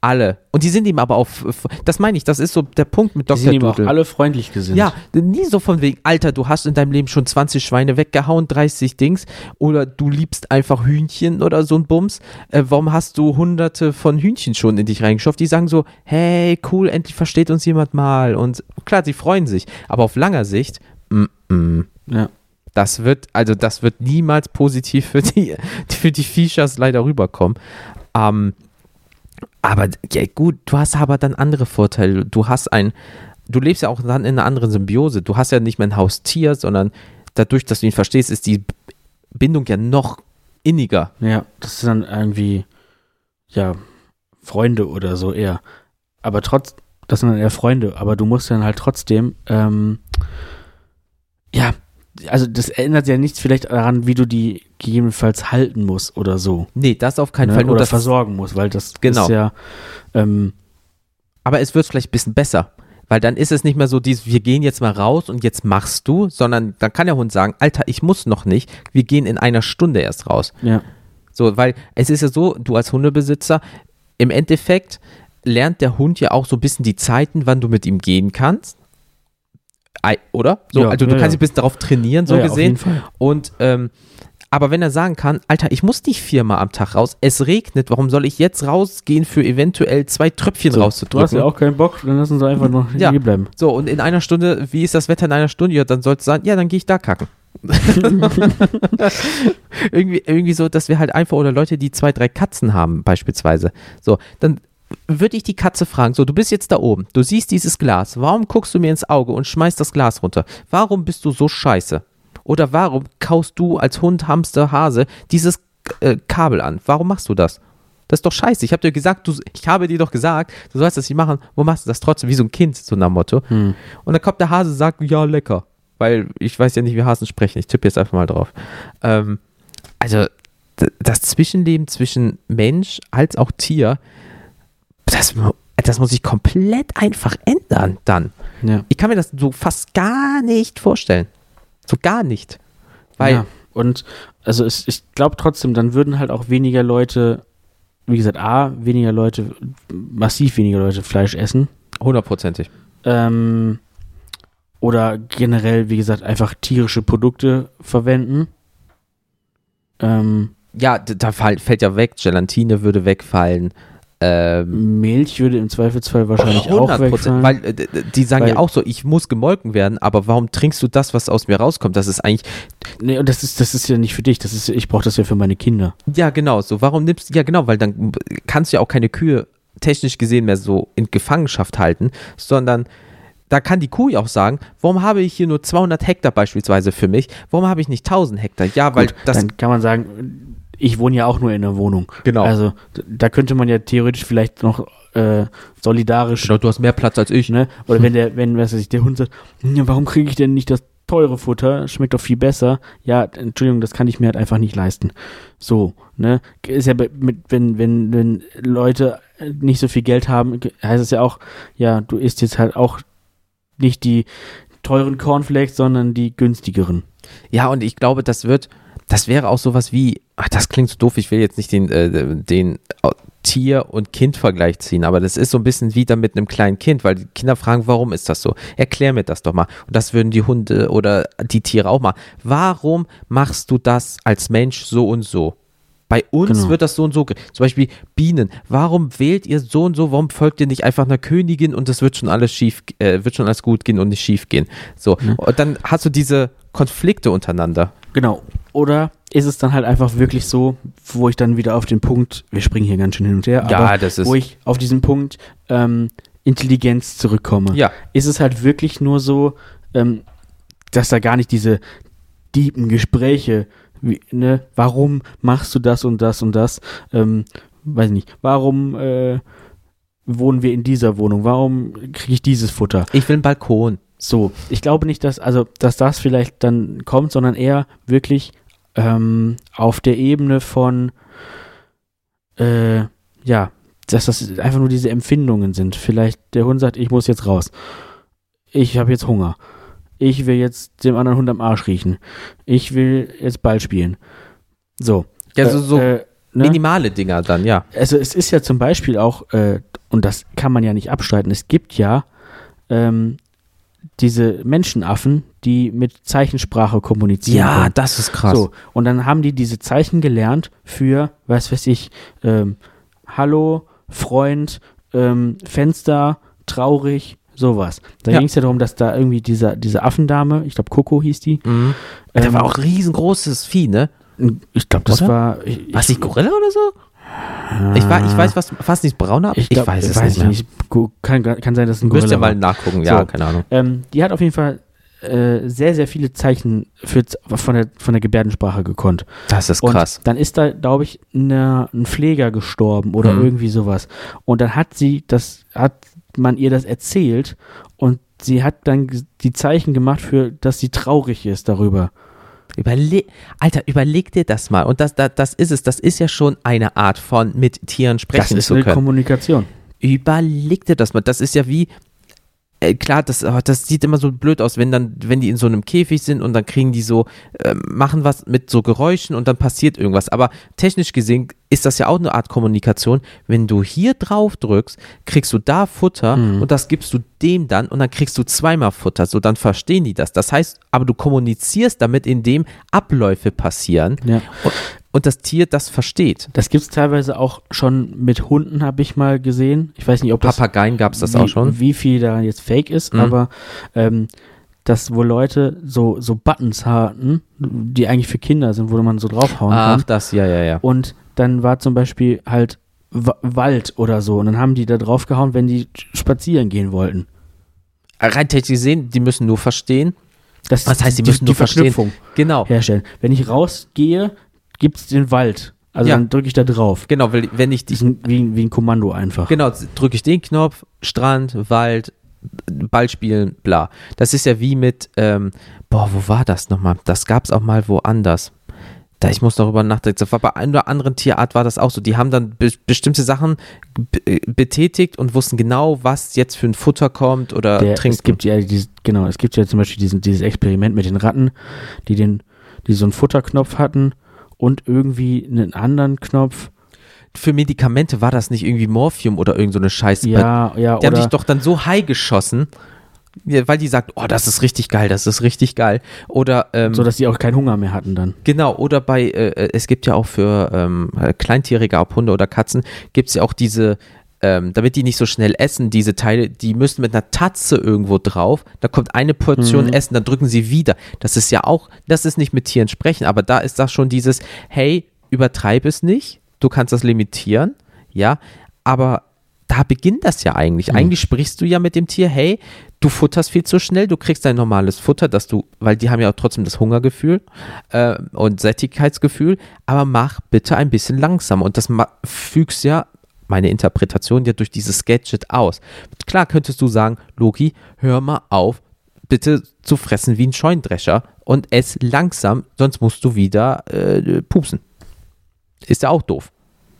alle. Und die sind ihm aber auf, das meine ich, das ist so der Punkt mit Die Dr. sind ihm auch alle freundlich gesinnt. Ja, nie so von wegen, Alter, du hast in deinem Leben schon 20 Schweine weggehauen, 30 Dings, oder du liebst einfach Hühnchen oder so ein Bums. Äh, warum hast du hunderte von Hühnchen schon in dich reingeschafft? Die sagen so, hey, cool, endlich versteht uns jemand mal. Und klar, sie freuen sich, aber auf langer Sicht, mm, mm, ja. das wird, also das wird niemals positiv für die, für die Features leider rüberkommen. Ähm, aber ja gut, du hast aber dann andere Vorteile. Du hast ein, du lebst ja auch dann in einer anderen Symbiose. Du hast ja nicht mehr ein Haustier, sondern dadurch, dass du ihn verstehst, ist die Bindung ja noch inniger. Ja, das sind dann irgendwie, ja, Freunde oder so eher. Aber trotz, das sind dann eher Freunde, aber du musst dann halt trotzdem, ähm, ja, also das ändert ja nichts vielleicht daran, wie du die gegebenenfalls halten musst oder so. Nee, das auf keinen ne? Fall. Nur oder das, versorgen musst, weil das Genau. ist ja, ähm, aber es wird vielleicht ein bisschen besser. Weil dann ist es nicht mehr so dieses, wir gehen jetzt mal raus und jetzt machst du, sondern dann kann der Hund sagen, Alter, ich muss noch nicht, wir gehen in einer Stunde erst raus. ja, So, weil es ist ja so, du als Hundebesitzer, im Endeffekt lernt der Hund ja auch so ein bisschen die Zeiten, wann du mit ihm gehen kannst. Oder? So, Ja, also du ja, kannst ein bisschen darauf trainieren, so ja, auf gesehen. jeden Fall. Und ähm, aber wenn er sagen kann, Alter, ich muss nicht viermal am Tag raus, es regnet, warum soll ich jetzt rausgehen für eventuell zwei Tröpfchen So, rauszudrücken? Du hast ja auch keinen Bock, dann lassen sie einfach noch Ja. hier bleiben. So, und in einer Stunde, wie ist das Wetter in einer Stunde? Ja, dann sollst du sagen, ja, dann gehe ich da kacken. irgendwie, irgendwie so, dass wir halt einfach, oder Leute, die zwei, drei Katzen haben, beispielsweise. So, dann würde ich die Katze fragen, so, du bist jetzt da oben, du siehst dieses Glas, warum guckst du mir ins Auge und schmeißt das Glas runter? Warum bist du so scheiße? Oder warum kaust du als Hund, Hamster, Hase dieses äh, Kabel an? Warum machst du das? Das ist doch scheiße. Ich habe dir gesagt, du, ich habe dir doch gesagt, du sollst das nicht machen. Wo machst du das trotzdem? Wie so ein Kind, so nach Motto. Hm. Und dann kommt der Hase und sagt, ja, lecker. Weil ich weiß ja nicht, wie Hasen sprechen. Ich tippe jetzt einfach mal drauf. Ähm, also, das Zwischenleben zwischen Mensch als auch Tier, das, das muss sich komplett einfach ändern dann. Ja. Ich kann mir das so fast gar nicht vorstellen. So gar nicht. Weil, ja. Und also es, ich glaube trotzdem, dann würden halt auch weniger Leute, wie gesagt, A, weniger Leute, massiv weniger Leute Fleisch essen. hundertprozentig. Ähm, oder generell, wie gesagt, einfach tierische Produkte verwenden. Ähm, Ja, da fall, fällt ja weg. Gelatine würde wegfallen. Ähm, Milch würde im Zweifelsfall wahrscheinlich auch 100 wegfallen. weil äh, d- die sagen Weil- ja auch so, ich muss gemolken werden, aber warum trinkst du das, was aus mir rauskommt? Das ist eigentlich, nee, und das ist, das ist ja nicht für dich, das ist, ich brauche das ja für meine Kinder. ja genau, so, warum nimmst ja genau, weil dann kannst du ja auch keine Kühe technisch gesehen mehr so in Gefangenschaft halten, sondern da kann die Kuh ja auch sagen, warum habe ich hier nur 200 Hektar beispielsweise für mich, warum habe ich nicht 1000 Hektar? Ja, weil Gut, das, dann kann man sagen, ich wohne ja auch nur in einer Wohnung. Genau. Also da könnte man ja theoretisch vielleicht noch äh, solidarisch, Genau, du hast mehr Platz als ich. ne? Oder wenn der, wenn, was weiß ich, der Hund sagt, "Ja, warum kriege ich denn nicht das teure Futter? Schmeckt doch viel besser. Ja, Entschuldigung, das kann ich mir halt einfach nicht leisten. So, ne? Ist ja mit, wenn, wenn, wenn Leute nicht so viel Geld haben, heißt es ja auch, ja, du isst jetzt halt auch nicht die teuren Cornflakes, sondern die günstigeren. Ja, und ich glaube, das wird, das wäre auch sowas wie, ach, das klingt so doof, ich will jetzt nicht den, äh, den Tier- und Kind-Vergleich ziehen, aber das ist so ein bisschen wie dann mit einem kleinen Kind, weil die Kinder fragen, warum ist das so? Erklär mir das doch mal. Und das würden die Hunde oder die Tiere auch mal. Warum machst du das als Mensch so und so? Bei uns Genau. wird das so und so. Zum Beispiel Bienen. Warum wählt ihr so und so? Warum folgt ihr nicht einfach einer Königin und es wird schon alles schief, äh, wird schon alles gut gehen und nicht schief gehen? So. Und dann hast du diese Konflikte untereinander. Genau. Oder ist es dann halt einfach wirklich so, wo ich dann wieder auf den Punkt, wir springen hier ganz schön hin und her, Ja, aber das ist- wo ich auf diesen Punkt ähm, Intelligenz zurückkomme. Ja. Ist es halt wirklich nur so, ähm, dass da gar nicht diese tiefen Gespräche, wie, ne, warum machst du das und das und das, ähm, weiß nicht, warum äh, wohnen wir in dieser Wohnung, warum kriege ich dieses Futter? Ich will einen Balkon. So, ich glaube nicht, dass, also, dass das vielleicht dann kommt, sondern eher wirklich ähm, auf der Ebene von, äh, ja, dass das einfach nur diese Empfindungen sind. Vielleicht der Hund sagt, ich muss jetzt raus. Ich habe jetzt Hunger. Ich will jetzt dem anderen Hund am Arsch riechen. Ich will jetzt Ball spielen. So. Ja, so, so äh, ne? minimale Dinger dann, ja. also es ist ja zum Beispiel auch, äh, und das kann man ja nicht abstreiten, es gibt ja ähm, diese Menschenaffen, die mit Zeichensprache kommunizieren Ja, können. das ist krass. So, und dann haben die diese Zeichen gelernt für, was weiß ich, ähm, Hallo, Freund, ähm, Fenster, traurig, sowas. Da Ja. ging es ja darum, dass da irgendwie diese, diese Affendame, ich glaube Coco hieß die. Mhm. Der ähm, war auch riesengroßes Vieh, ne? Ich glaube, das Oder? war. Ich, Was, die Gorilla oder so? Ich, weiß, ich weiß, was fast nicht brauner. Ich, glaub, weiß es weiß nicht. Mehr. nicht. Kann, kann sein, dass es ein Müsst ihr Gorilla mal war. nachgucken, ja, So. keine Ahnung. Ähm, die hat auf jeden Fall äh, sehr, sehr viele Zeichen für, von, der, von der Gebärdensprache gekonnt. Das ist Und krass. dann ist da, glaube ich, eine, ein Pfleger gestorben oder Mhm. irgendwie sowas. Und dann hat sie das, hat man ihr das erzählt und sie hat dann die Zeichen gemacht für, dass sie traurig ist darüber. Überle Alter, überleg dir das mal. Und das, das, das ist es. Das ist ja schon eine Art von mit Tieren Das sprechen ist zu eine können. Kommunikation. Überleg dir das mal. Das ist ja wie, klar, das, oh, das sieht immer so blöd aus, wenn dann, wenn die in so einem Käfig sind und dann kriegen die so, äh, machen was mit so Geräuschen und dann passiert irgendwas. Aber technisch gesehen ist das ja auch eine Art Kommunikation. Wenn du hier drauf drückst, kriegst du da Futter Mhm. und das gibst du dem dann und dann kriegst du zweimal Futter. So, dann verstehen die das. Das heißt, aber du kommunizierst damit, indem Abläufe passieren Ja. und, und das Tier das versteht. Das gibt es teilweise auch schon mit Hunden, habe ich mal gesehen. Ich weiß nicht, ob das Papageien gab es das wie, auch schon. Wie viel da jetzt fake ist, Mhm. aber ähm, dass wo Leute so, so Buttons hatten, die eigentlich für Kinder sind, wo man so draufhauen Ach, kann. das, ja, ja, ja. Und dann war zum Beispiel halt Wa- Wald oder so. Und dann haben die da draufgehauen, wenn die spazieren gehen wollten. Rein technisch gesehen, die müssen nur verstehen. Das Was heißt, die die, müssen die nur verstehen? Verknüpfung Genau. herstellen. Wenn ich rausgehe, gibt es den Wald. Also Ja. dann drücke ich da drauf. Genau, weil wenn ich die, wie, ein- wie ein Kommando einfach. genau, drücke ich den Knopf, Strand, Wald, Ball spielen, bla. Das ist ja wie mit, ähm, boah, wo war das nochmal? Das gab es auch mal woanders. Da, ich muss darüber nachdenken. Bei einer anderen Tierart war das auch so. Die haben dann be bestimmte Sachen be betätigt und wussten genau, was jetzt für ein Futter kommt oder Der, trinken. es gibt ja dieses, genau, es gibt ja zum Beispiel diesen, dieses Experiment mit den Ratten, die den, die so einen Futterknopf hatten und irgendwie einen anderen Knopf. für Medikamente war das nicht irgendwie Morphium oder irgend so eine Scheiße. Ja, ja, Die haben oder sich doch dann so high geschossen, weil die sagt, oh, das ist richtig geil, das ist richtig geil. Oder ähm, so, dass die auch keinen Hunger mehr hatten dann. genau, oder bei, äh, äh, es gibt ja auch für ähm, äh, Kleintierige, ob Hunde oder Katzen, gibt es ja auch diese, ähm, damit die nicht so schnell essen, diese Teile, die müssen mit einer Tatze irgendwo drauf, da kommt eine Portion Mhm. Essen, dann drücken sie wieder. Das ist ja auch, das ist nicht mit Tieren sprechen, aber da ist das schon dieses, hey, übertreib es nicht, du kannst das limitieren, ja, aber da beginnt das ja eigentlich. Mhm. Eigentlich sprichst du ja mit dem Tier, hey, du futterst viel zu schnell, du kriegst dein normales Futter, dass du, weil die haben ja auch trotzdem das Hungergefühl äh, und Sättigkeitsgefühl, aber mach bitte ein bisschen langsamer. Und das fügst ja meine Interpretation ja durch dieses Gadget aus. Klar könntest du sagen, Loki, hör mal auf, bitte zu fressen wie ein Scheundrescher und ess langsam, sonst musst du wieder äh, pupsen. Ist ja auch doof.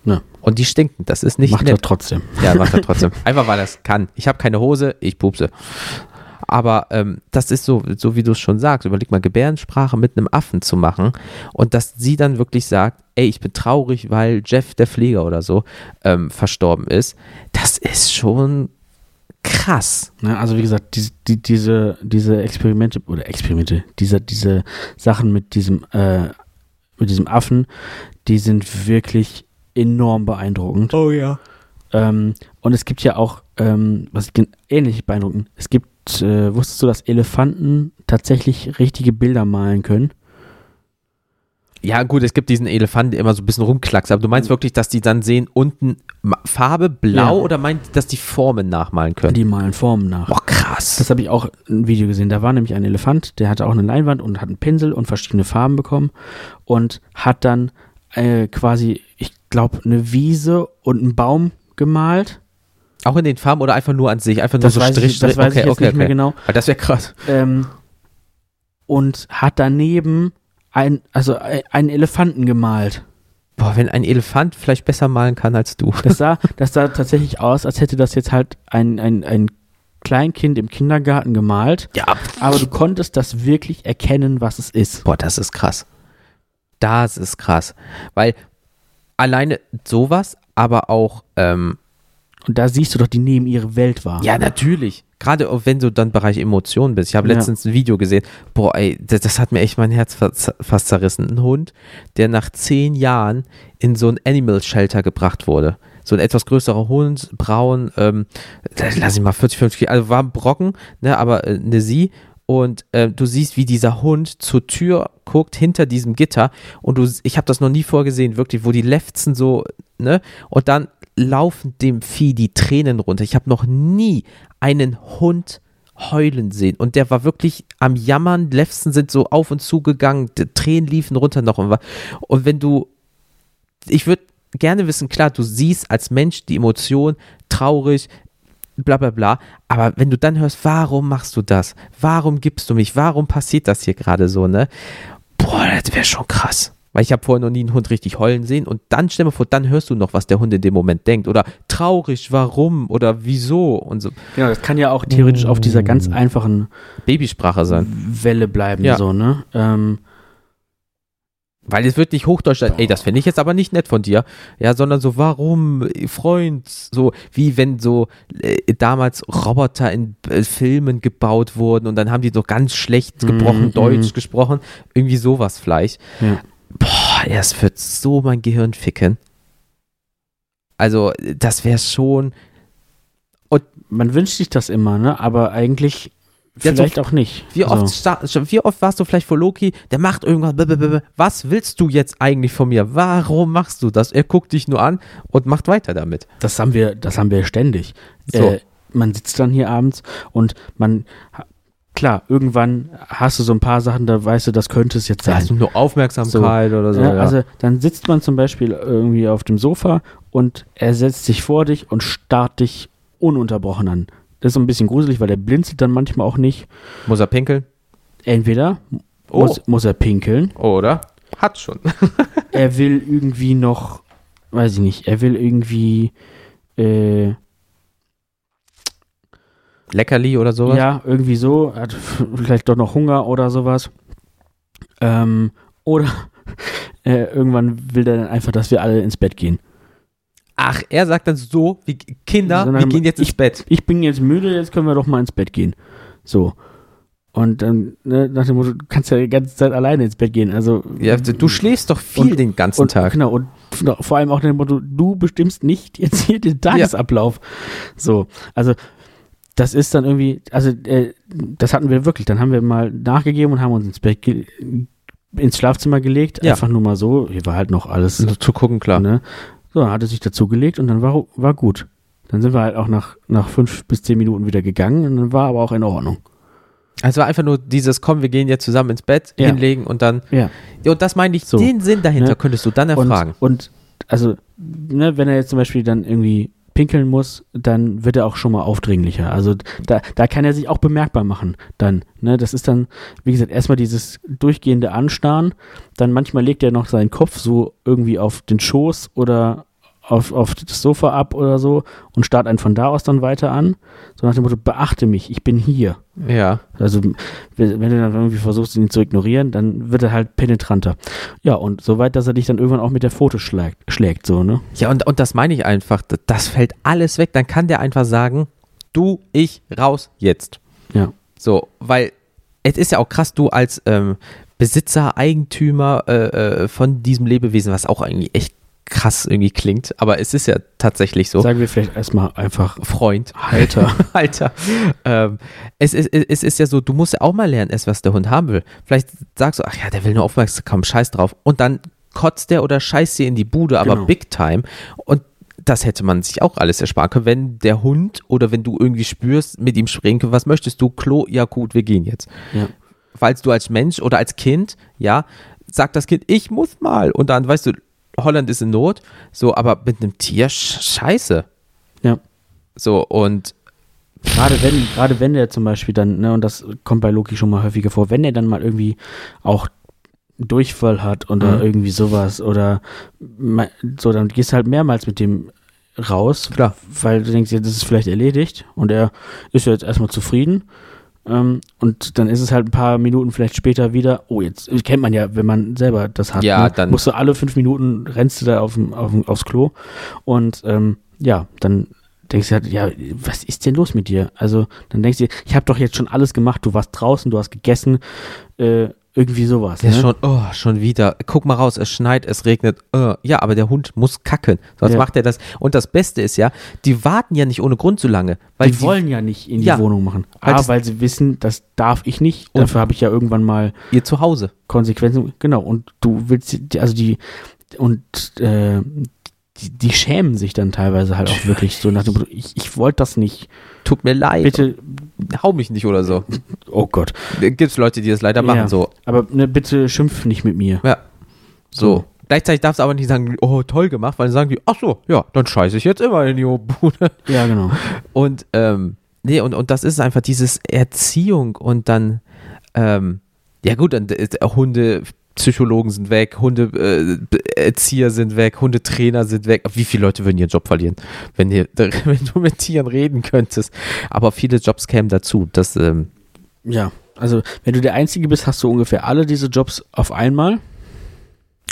Ja. Und die stinken, das ist nicht Macht nett. er trotzdem. Ja, macht er trotzdem. Einfach weil er es kann. Ich habe keine Hose, ich pupse. Aber ähm, das ist so, so wie du es schon sagst. Überleg mal, Gebärdensprache mit einem Affen zu machen und dass sie dann wirklich sagt, ey, ich bin traurig, weil Jeff, der Pfleger oder so, ähm, verstorben ist. Das ist schon krass. Ne, also wie gesagt, die, die, diese, diese Experimente oder Experimente, diese, diese Sachen mit diesem, äh, mit diesem Affen, die sind wirklich enorm beeindruckend. Oh ja. Ähm, und es gibt ja auch, ähm, was ich ähnlich beeindruckend, es gibt, äh, wusstest du, dass Elefanten tatsächlich richtige Bilder malen können? Ja, gut, es gibt diesen Elefanten, der immer so ein bisschen rumklackst, aber du meinst wirklich, dass die dann sehen, unten Farbe blau Ja. oder meint, dass die Formen nachmalen können? Die malen Formen nach. Boah, krass. Das habe ich auch ein Video gesehen. Da war nämlich ein Elefant, der hatte auch eine Leinwand und hat einen Pinsel und verschiedene Farben bekommen und hat dann äh, quasi, ich glaube, eine Wiese und einen Baum gemalt. Auch in den Farben oder einfach nur an sich? Einfach nur Das so weiß, Strich, ich, das Strich? weiß ich jetzt nicht mehr genau. Ah, Das wäre krass. Ähm, und hat daneben ein, also ein, einen Elefanten gemalt. Boah, wenn ein Elefant vielleicht besser malen kann als du. Das sah, das sah tatsächlich aus, als hätte das jetzt halt ein, ein, ein Kleinkind im Kindergarten gemalt. Ja. Aber du konntest das wirklich erkennen, was es ist. Boah, das ist krass. Das ist krass. Weil alleine sowas, aber auch, ähm, Und da siehst du doch, die nehmen ihre Welt wahr. ja, natürlich. Gerade auch wenn du dann Bereich Emotionen bist. Ich habe Ja. letztens ein Video gesehen. Boah, ey, das, das hat mir echt mein Herz fast, fast zerrissen. Ein Hund, der nach zehn Jahren in so ein Animal Shelter gebracht wurde. So ein etwas größerer Hund, braun, ähm, lass ich mal 40, 50 Kilo, also war ein Brocken, ne, aber äh, eine Sie. Und äh, du siehst, wie dieser Hund zur Tür guckt, hinter diesem Gitter. Und du, ich habe das noch nie vorgesehen, wirklich, wo die Lefzen so, ne? Und dann laufen dem Vieh die Tränen runter. Ich habe noch nie einen Hund heulen sehen. Und der war wirklich am Jammern. Lefzen sind so auf und zu gegangen. Tränen liefen runter noch. Und, und wenn du, ich würde gerne wissen, klar, du siehst als Mensch die Emotion, traurig, bla bla bla. Aber wenn du dann hörst, warum machst du das? Warum gibst du mich? Warum passiert das hier gerade so, ne? Boah, das wäre schon krass. Weil ich habe vorher noch nie einen Hund richtig heulen sehen und dann stell mal vor, dann hörst du noch, was der Hund in dem Moment denkt. Oder traurig, warum oder wieso und so. Genau, das kann ja auch theoretisch auf dieser ganz einfachen Babysprache sein. Welle bleiben, Ja. so, ne? Ähm, Weil es wird nicht Hochdeutsch sein, ey, das finde ich jetzt aber nicht nett von dir. Ja, sondern so, warum, Freund, so wie wenn so äh, damals Roboter in äh, Filmen gebaut wurden und dann haben die so ganz schlecht gebrochen Mhm, Deutsch mhm. gesprochen. Irgendwie sowas vielleicht. ja. Boah, es wird so mein Gehirn ficken. Also, das wäre schon. Man wünscht sich das immer, ne? Aber eigentlich Ja, so- vielleicht auch nicht. Wie oft, Also, wie oft warst du vielleicht vor Loki, der macht irgendwas, blablabla. was willst du jetzt eigentlich von mir? Warum machst du das? Er guckt dich nur an und macht weiter damit. das haben wir, das haben wir ständig. So. Äh, man sitzt dann hier abends und man, klar, irgendwann hast du so ein paar Sachen, da weißt du, das könnte es jetzt Da sein. hast du nur Aufmerksamkeit oder so. Ja, ja. Also dann sitzt man zum Beispiel irgendwie auf dem Sofa und er setzt sich vor dich und starrt dich ununterbrochen an. Das ist so ein bisschen gruselig, weil der blinzelt dann manchmal auch nicht. Muss er pinkeln? Entweder Oh. muss, muss er pinkeln, Oder? Hat schon. er will irgendwie noch, weiß ich nicht, er will irgendwie, äh, Leckerli oder sowas? ja, irgendwie so, hat vielleicht doch noch Hunger oder sowas. Ähm, oder äh, irgendwann will er dann einfach, dass wir alle ins Bett gehen. Ach, er sagt dann so, wie Kinder, Sondern wir gehen jetzt ins Bett. ich bin jetzt müde, jetzt können wir doch mal ins Bett gehen. So. Und dann, ne, nach dem Motto, du kannst ja die ganze Zeit alleine ins Bett gehen. Also, Ja, du schläfst doch viel Und- den ganzen und, Tag. Genau, und vor allem auch nach dem Motto, du bestimmst nicht jetzt hier den Tagesablauf. So, also das ist dann irgendwie, also äh, das hatten wir wirklich. Dann haben wir mal nachgegeben und haben uns ins Bett, ins Schlafzimmer gelegt. Ja. Einfach nur mal so. Hier war halt noch alles. So zu gucken, klar. Ne? So, dann hat er sich dazu gelegt und dann war, war gut. Dann sind wir halt auch nach, nach fünf bis zehn Minuten wieder gegangen und dann war aber auch in Ordnung. Also einfach nur dieses, komm, wir gehen jetzt zusammen ins Bett, Ja. hinlegen und dann. Ja. Und das meine ich, So. den Sinn dahinter Ne? könntest du dann Und, erfragen. und also, ne, wenn er jetzt zum Beispiel dann irgendwie pinkeln muss, dann wird er auch schon mal aufdringlicher. Also da, da kann er sich auch bemerkbar machen dann. Ne? Das ist dann, wie gesagt, erstmal dieses durchgehende Anstarren, dann manchmal legt er noch seinen Kopf so irgendwie auf den Schoß oder auf, auf das Sofa ab oder so und starrt einen von da aus dann weiter an. So nach dem Motto, beachte mich, ich bin hier. Ja. Also wenn du dann irgendwie versuchst, ihn zu ignorieren, dann wird er halt penetranter. Ja, und so weit, dass er dich dann irgendwann auch mit der Foto schlägt, schlägt so, ne? Ja, und, und das meine ich einfach. Das fällt alles weg. Dann kann der einfach sagen, du, ich, raus, jetzt. Ja. So, weil es ist ja auch krass, du als ähm, Besitzer, Eigentümer äh, äh, von diesem Lebewesen, was auch eigentlich echt krass irgendwie klingt, aber es ist ja tatsächlich so. Sagen wir vielleicht erstmal einfach Freund. Halter. Alter. Ähm, es, ist, es ist ja so, du musst ja auch mal lernen, erst was der Hund haben will. Vielleicht sagst du, ach ja, der will nur Aufmerksamkeit, scheiß drauf. Und dann kotzt der oder scheißt dir in die Bude, aber Genau. big time. Und das hätte man sich auch alles ersparen können, wenn der Hund oder wenn du irgendwie spürst, mit ihm springen können, was möchtest du? Klo, ja gut, wir gehen jetzt. Ja. Falls du als Mensch oder als Kind, ja, sagt das Kind, ich muss mal. Und dann weißt du, Holland ist in Not. So, aber mit einem Tier, sch- scheiße. Ja. So, und Gerade wenn, gerade wenn der zum Beispiel dann, ne, und das kommt bei Loki schon mal häufiger vor, wenn er dann mal irgendwie auch Durchfall hat oder Mhm. irgendwie sowas oder so, dann gehst du halt mehrmals mit dem raus, Klar. weil du denkst, ja, das ist vielleicht erledigt und er ist ja jetzt erstmal zufrieden. Ähm, und dann ist es halt ein paar Minuten vielleicht später wieder, oh, jetzt kennt man ja, wenn man selber das hat. Ja, ne? dann- musst du alle fünf Minuten rennst du da auf, auf, aufs Klo und ähm, ja, dann denkst du halt, ja, was ist denn los mit dir? Also dann denkst du, dir, ich habe doch jetzt schon alles gemacht, du warst draußen, du hast gegessen, äh, irgendwie sowas. Der ne? ist schon, oh, schon wieder. Guck mal raus, es schneit, es regnet. Oh, ja, aber der Hund muss kacken. Sonst Ja. macht er das. Und das Beste ist ja, die warten ja nicht ohne Grund so lange. Weil die, wollen ja nicht in die Ja. Wohnung machen. Weil A, weil sie wissen, das darf ich nicht. Und- Dafür habe ich ja irgendwann mal ihr Zuhause. Konsequenzen. Genau, und du willst, also die, und äh, die, die schämen sich dann teilweise halt auch wirklich so nach dem Motto, ich, ich wollte das nicht. Tut mir leid. Bitte, Hau mich nicht oder so. oh Gott. Gibt's Leute, die das leider machen, Ja. so. Aber ne, bitte schimpf nicht mit mir. Ja. So. So. Gleichzeitig darfst du aber nicht sagen, oh, toll gemacht, weil dann sagen die, ach so, ja, dann scheiße ich jetzt immer in die Bude. Ja, genau. Und, ähm, nee, und, und das ist einfach dieses Erziehung und dann, ähm, ja gut, dann äh, Hunde, Psychologen sind weg, Hunde, äh, Erzieher sind weg, Hundetrainer sind weg. Wie viele Leute würden ihren Job verlieren, wenn, ihr, wenn du mit Tieren reden könntest? Aber viele Jobs kämen dazu. Das, ähm, Ja, also wenn du der Einzige bist, hast du ungefähr alle diese Jobs auf einmal.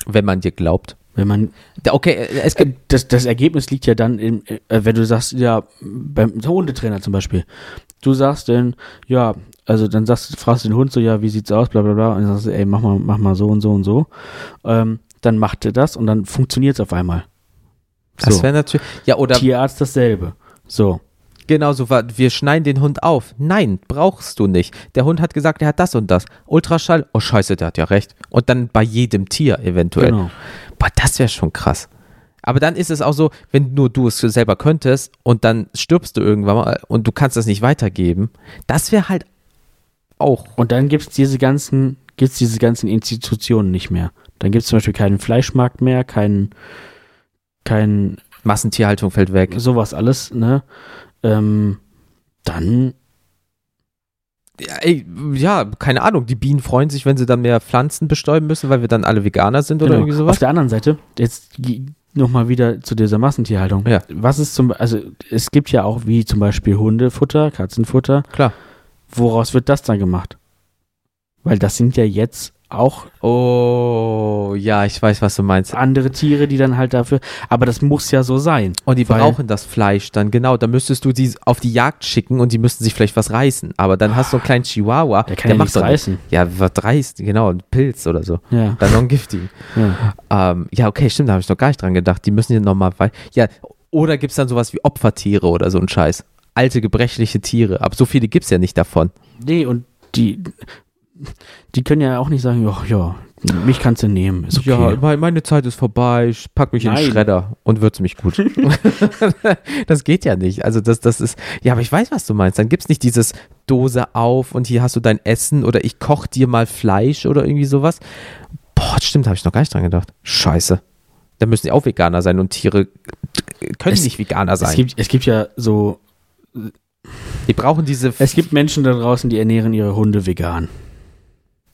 wenn man dir glaubt. Wenn man Okay, äh, es gibt. das, das Ergebnis liegt ja dann, im, äh, wenn du sagst, ja, beim Hundetrainer zum Beispiel, du sagst dann, ja, also dann sagst, fragst du den Hund so, ja, wie sieht's aus, bla bla bla, und dann sagst du, ey, mach mal, mach mal so und so und so. Ähm, dann macht er das und dann funktioniert's auf einmal. Das So. wäre natürlich. Ja, oder Tierarzt dasselbe. So. Genauso, wa- wir schneiden den Hund auf. Nein, brauchst du nicht. Der Hund hat gesagt, er hat das und das. Ultraschall, oh Scheiße, der hat ja recht. Und dann bei jedem Tier eventuell. Genau. Boah, das wäre schon krass. Aber dann ist es auch so, wenn nur du es selber könntest und dann stirbst du irgendwann mal und du kannst das nicht weitergeben, das wäre halt auch. Und dann gibt's diese ganzen, gibt's diese ganzen Institutionen nicht mehr. Dann gibt's zum Beispiel keinen Fleischmarkt mehr, keinen, keinen Massentierhaltung fällt weg. sowas alles, ne? Ähm, dann, Ja, ey, ja, keine Ahnung. Die Bienen freuen sich, wenn sie dann mehr Pflanzen bestäuben müssen, weil wir dann alle Veganer sind oder genau. irgendwie auf sowas. der anderen Seite, jetzt nochmal wieder zu dieser Massentierhaltung. Ja. Was ist zum, also es gibt ja auch wie zum Beispiel Hundefutter, Katzenfutter. Klar. Woraus wird das dann gemacht? Weil das sind ja jetzt auch Oh, ja, ich weiß, was du meinst. andere Tiere, die dann halt dafür, aber das muss ja so sein. Und die Weil- brauchen das Fleisch dann, genau. Da müsstest du die auf die Jagd schicken und die müssten sich vielleicht was reißen. Aber dann hast du einen kleinen Chihuahua, Der kann ja nichts doch nicht- reißen. Ja, was reißt, genau, ein Pilz oder so. Ja. Dann noch ein giftigen. ja. ähm, ja, okay, stimmt, da habe ich noch gar nicht dran gedacht. Die müssen ja nochmal, ja, oder gibt es dann sowas wie Opfertiere oder so ein Scheiß? Alte, gebrechliche Tiere. Aber so viele gibt es ja nicht davon. Nee, und die, die können ja auch nicht sagen, ja, ja, Mich kannst du nehmen, ist okay. Ja, mein- meine Zeit ist vorbei, ich pack mich in den Nein. Schredder und würze mich gut. das geht ja nicht. Also das, das ist, ja, aber ich weiß, was du meinst. Dann gibt's nicht dieses Dose auf und hier hast du dein Essen oder ich koch dir mal Fleisch oder irgendwie sowas. Boah, stimmt, habe ich noch gar nicht dran gedacht. Scheiße. Dann müssen die auch Veganer sein und Tiere können Es- nicht Veganer sein. es, gibt, es gibt ja so, die brauchen diese. es gibt Menschen da draußen, die ernähren ihre Hunde vegan.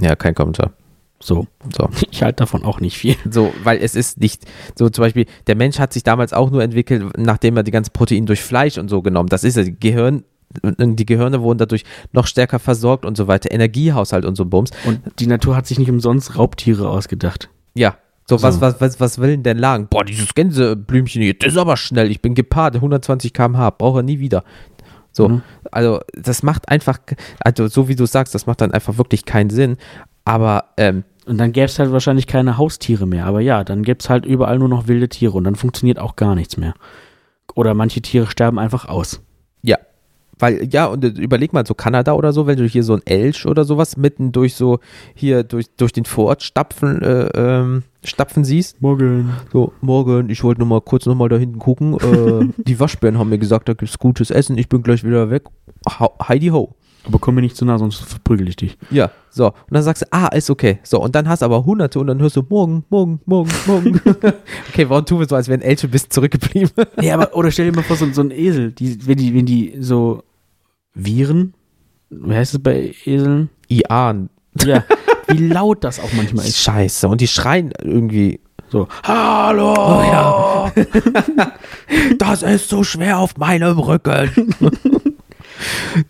Ja, kein Kommentar. So. So. Ich halte davon auch nicht viel. So, weil es ist nicht, so zum Beispiel, der Mensch hat sich damals auch nur entwickelt, nachdem er die ganzen Proteine durch Fleisch und so genommen. Das ist ja, die Gehirn, die Gehirne wurden dadurch noch stärker versorgt und so weiter. Energiehaushalt und so Bums. Und die Natur hat sich nicht umsonst Raubtiere ausgedacht. Ja. So, So. Was, was, was, was will denn der Lagen? Boah, dieses Gänseblümchen hier, das ist aber schnell. Ich bin gepaart, 120 km/h, brauche er nie wieder. So, Mhm. also das macht einfach, also so wie du sagst, das macht dann einfach wirklich keinen Sinn. Aber ähm, Und dann gäbe es halt wahrscheinlich keine Haustiere mehr. Aber ja, dann gäbe es halt überall nur noch wilde Tiere und dann funktioniert auch gar nichts mehr. Oder manche Tiere sterben einfach aus. Weil, ja, und äh, überleg mal, so Kanada oder so, wenn du hier so ein Elch oder sowas mitten durch so, hier durch, durch den Vorort stapfen, äh, ähm, stapfen siehst. Morgen. So, morgen, ich wollte noch mal kurz noch mal da hinten gucken. Äh, die Waschbären haben mir gesagt, da gibt's gutes Essen, ich bin gleich wieder weg. Ha Heidi ho. Aber komm mir nicht zu nah, sonst verprügel ich dich. Ja, so. Und dann sagst du, ah, ist okay. So, und dann hast du aber hunderte und dann hörst du morgen, morgen, morgen, morgen. okay, warum tun wir so, als wären Elche bisschen zurückgeblieben? Nee, aber, oder stell dir mal vor, so, so ein Esel, die, wenn die, wenn die so Viren, wie heißt es bei Eseln? Ian. Ja, wie laut das auch manchmal ist. Scheiße. Und die schreien irgendwie. So, hallo! Oh ja. das ist so schwer auf meinem Rücken.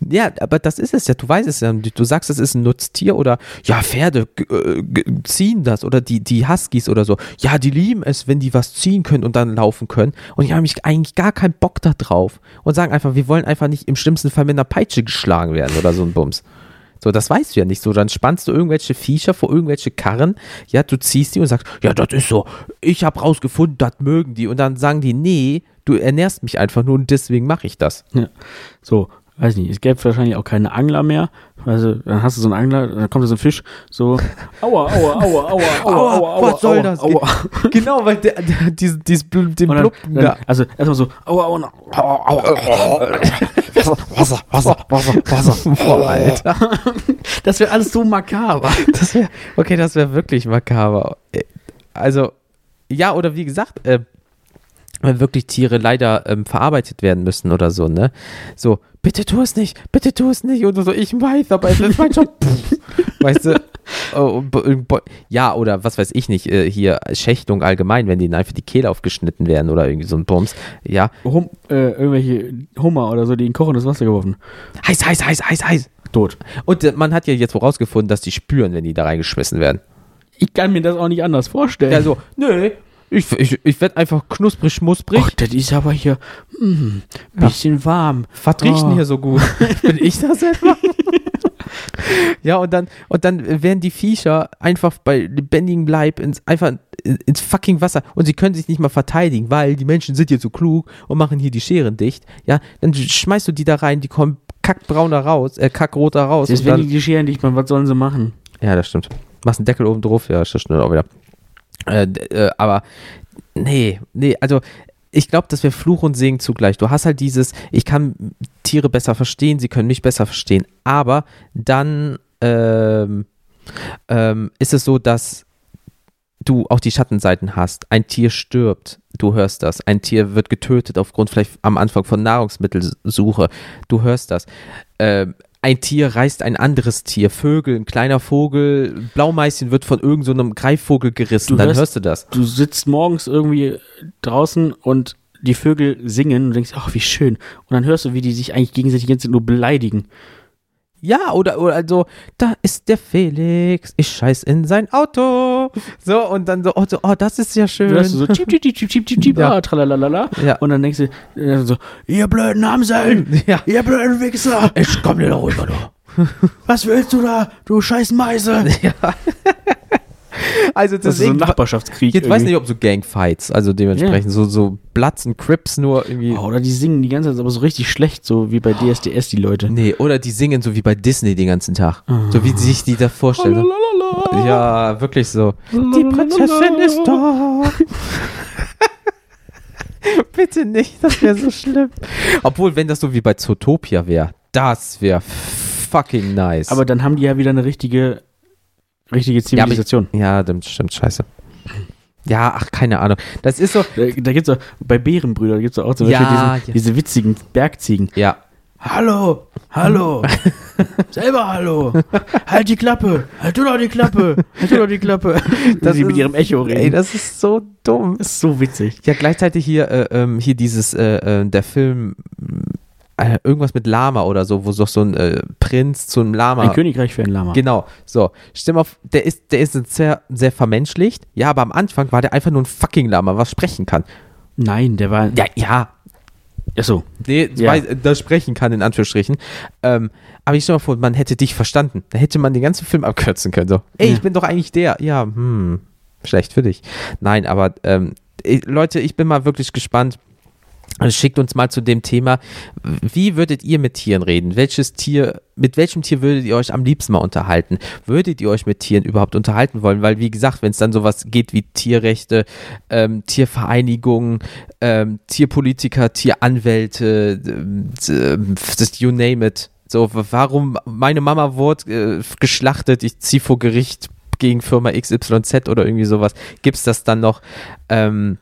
Ja, aber das ist es ja. Du weißt es ja. Du sagst, es ist ein Nutztier oder ja, Pferde äh, ziehen das oder die, die Huskies oder so. Ja, die lieben es, wenn die was ziehen können und dann laufen können. Und die haben mich eigentlich gar keinen Bock da drauf und sagen einfach, wir wollen einfach nicht im schlimmsten Fall mit einer Peitsche geschlagen werden oder so ein Bums. So, das weißt du ja nicht so. Dann spannst du irgendwelche Viecher vor irgendwelche Karren. Ja, du ziehst die und sagst, ja, das ist so. Ich habe rausgefunden, das mögen die. Und dann sagen die, nee, du ernährst mich einfach nur und deswegen mache ich das. Ja. So, weiß nicht, es gäbe wahrscheinlich auch keine Angler mehr. Also, dann hast du so einen Angler, dann kommt da so ein Fisch, so, aua, aua, aua, aua, aua, aua, aua, was soll aua, das? Aua. genau, weil der, der, dieses, dieses, Bl- den Blub, dann, da. also erstmal so, aua, aua, aua, aua, aua. Wasser, Wasser, Wasser, Wasser. Boah, Alter. Das wäre alles so makaber. Das wär, okay, das wäre wirklich makaber. Äh, Also, ja, oder wie gesagt, äh, wenn wirklich Tiere leider ähm, verarbeitet werden müssen oder so, ne? So, bitte tu es nicht, bitte tu es nicht. Und so, ich weiß, aber es ist mein Job. Weißt du? Oh, ja, oder was weiß ich nicht, äh, hier Schächtung allgemein, wenn denen einfach die Kehle aufgeschnitten werden oder irgendwie so ein Bums. Ja, Hum, äh, irgendwelche Hummer oder so, die in kochendes Wasser geworfen. heiß, heiß, heiß, heiß, heiß. Tot. Und äh, man hat ja jetzt vorausgefunden, dass die spüren, wenn die da reingeschmissen werden. Ich kann mir das auch nicht anders vorstellen. Also, nö, ich, ich, ich werde einfach knusprig, schmusprig. Ach, das ist aber hier mm, Ja. bisschen warm. Was riecht denn Oh. hier so gut? Bin ich das etwa? ja, und dann, und dann werden die Viecher einfach bei lebendigem Leib ins, einfach in- ins fucking Wasser und sie können sich nicht mal verteidigen, weil die Menschen sind hier so klug und machen hier die Scheren dicht. Ja, dann schmeißt du die da rein, die kommen kackbrauner raus, äh, kackroter raus. Jetzt werden dann, die Geschirr nicht mal, was sollen sie machen? ja, das stimmt. Machst einen Deckel oben drauf, ja, ist das schnell auch wieder. Äh, äh, aber nee, nee, also ich glaube, das wäre Fluch und Segen zugleich. Du hast halt dieses, ich kann Tiere besser verstehen, sie können mich besser verstehen, aber dann ähm, ähm, ist es so, dass du auch die Schattenseiten hast. Ein Tier stirbt, du hörst das. Ein Tier wird getötet aufgrund vielleicht am Anfang von Nahrungsmittelsuche, du hörst das. Ähm, ein Tier reißt ein anderes Tier, Vögel, ein kleiner Vogel, Blaumeißchen wird von irgendeinem so einem Greifvogel gerissen, Du dann hörst- hörst du das. Du sitzt morgens irgendwie draußen und die Vögel singen und denkst, ach, wie schön. Und dann hörst du, wie die sich eigentlich gegenseitig die ganze Zeit nur beleidigen. Ja, oder, oder also, da ist der Felix, ich scheiß in sein Auto. So, und dann so, oh, so, oh das ist ja schön. Du hörst so, chip, chip, chip, chip, chip, chip, Ja. ah, tralalala. Ja. Und dann denkst du äh, so, ihr blöden Amseln, ja. ihr blöden Wichser, Ich komm dir da rüber, du. was willst du da, du scheiß Meise? Ja. Also Das ist so ein deswegen, Nachbarschaftskrieg. jetzt weiß nicht, ob so Gangfights, also dementsprechend so, so Bloods und Crips nur irgendwie. Oh, oder die singen die ganze Zeit aber so richtig schlecht, so wie bei DSDS die Leute. Nee, oder die singen so wie bei Disney den ganzen Tag. So wie sich die da vorstellen. So. Ja, wirklich so. Die Prinzessin ist da. Bitte nicht, das wäre so schlimm. Obwohl, wenn das so wie bei Zootopia wäre, das wäre fucking nice. Aber dann haben die ja wieder eine richtige, richtige Ja, aber ich- Zivilisation. ja, das stimmt, scheiße. Ja, ach, keine Ahnung. Das ist so, Da, da gibt es bei Bärenbrüder, gibt es auch zum Ja, Beispiel diesen, ja. diese witzigen Bergziegen. ja, Hallo, hallo, selber hallo, halt die Klappe, halt du doch die Klappe, halt du doch die Klappe. Dass sie mit ihrem Echo reden. Ey, das ist so dumm. das ist so witzig. Ja, gleichzeitig hier, äh, ähm, hier dieses, äh, äh, der Film, äh, irgendwas mit Lama oder so, wo doch so ein äh, Prinz zu einem Lama. Ein Königreich für ein Lama. Genau, so. Stimm auf, der ist, der ist sehr, sehr vermenschlicht. Ja, aber am Anfang war der einfach nur ein fucking Lama, was sprechen kann. Nein, der war. Ja, ja. Achso. Nee, Ja. das sprechen kann, in Anführungsstrichen. Ähm, aber ich stell mal vor, man hätte dich verstanden. Da hätte man den ganzen Film abkürzen können. So, ey, Ja. ich bin doch eigentlich der. Ja, hm, schlecht für dich. Nein, aber ähm, Leute, ich bin mal wirklich gespannt. Schickt uns mal zu dem Thema, wie würdet ihr mit Tieren reden? Welches Tier, mit welchem Tier würdet ihr euch am liebsten mal unterhalten? Würdet ihr euch mit Tieren überhaupt unterhalten wollen? Weil, wie gesagt, wenn es dann sowas geht wie Tierrechte, ähm, Tiervereinigungen, ähm, Tierpolitiker, Tieranwälte, das you name it. So, warum meine Mama wurde äh, geschlachtet, ich ziehe vor Gericht gegen Firma XYZ oder irgendwie sowas. Gibt es das dann noch? Ähm,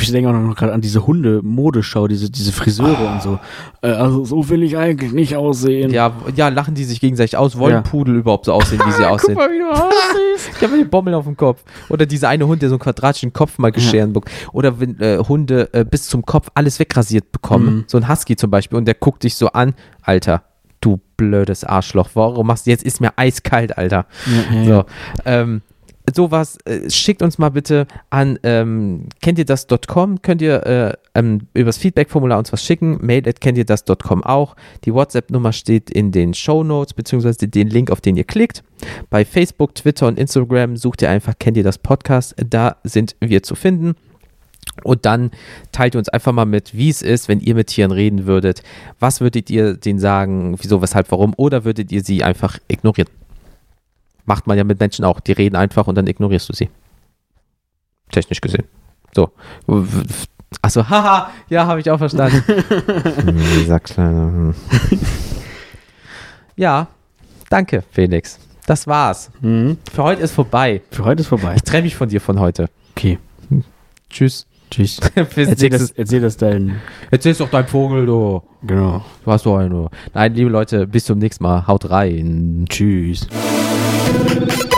Ich denke auch noch gerade an diese Hunde-Modeschau, diese, diese Friseure und so. Äh, also so will ich eigentlich nicht aussehen. Ja, ja, lachen die sich gegenseitig aus? Wollen Ja. Pudel überhaupt so aussehen, wie sie aussehen? wie du aussiehst. Ich habe den Bommel auf dem Kopf. Oder dieser eine Hund, der so einen quadratischen Kopf mal gescheren bekommt. Oder wenn äh, Hunde äh, bis zum Kopf alles wegrasiert bekommen. Mhm. So ein Husky zum Beispiel. Und der guckt dich so an. Alter, du blödes Arschloch. Warum machst du jetzt? Ist mir eiskalt, Alter. Ja, ja, So, ähm, sowas, äh, schickt uns mal bitte an ähm, kennt ihr das.com, könnt ihr äh, ähm, übers Feedback-Formular uns was schicken, mail at kennt ihr das.com auch. Die WhatsApp-Nummer steht in den Show Notes, beziehungsweise den Link, auf den ihr klickt. Bei Facebook, Twitter und Instagram sucht ihr einfach kennt ihr das Podcast, da sind wir zu finden. Und dann teilt ihr uns einfach mal mit, wie es ist, wenn ihr mit Tieren reden würdet. Was würdet ihr denen sagen, wieso, weshalb, warum? Oder würdet ihr sie einfach ignorieren? Macht man ja mit Menschen auch. Die reden einfach und dann ignorierst du sie. Technisch gesehen. So. Achso, haha, ja, habe ich auch verstanden. Dieser kleine. hm. ja, danke, Felix. Das war's. Mhm. Für heute ist vorbei. Für heute ist vorbei. Ich trenne mich von dir von heute. Okay. Tschüss. Tschüss. Erzähl das, erzähl das deinen. Erzähl's doch dein Vogel, du. Genau. Du hast doch einen. du. Nein, liebe Leute, bis zum nächsten Mal. Haut rein. Tschüss. Thank you.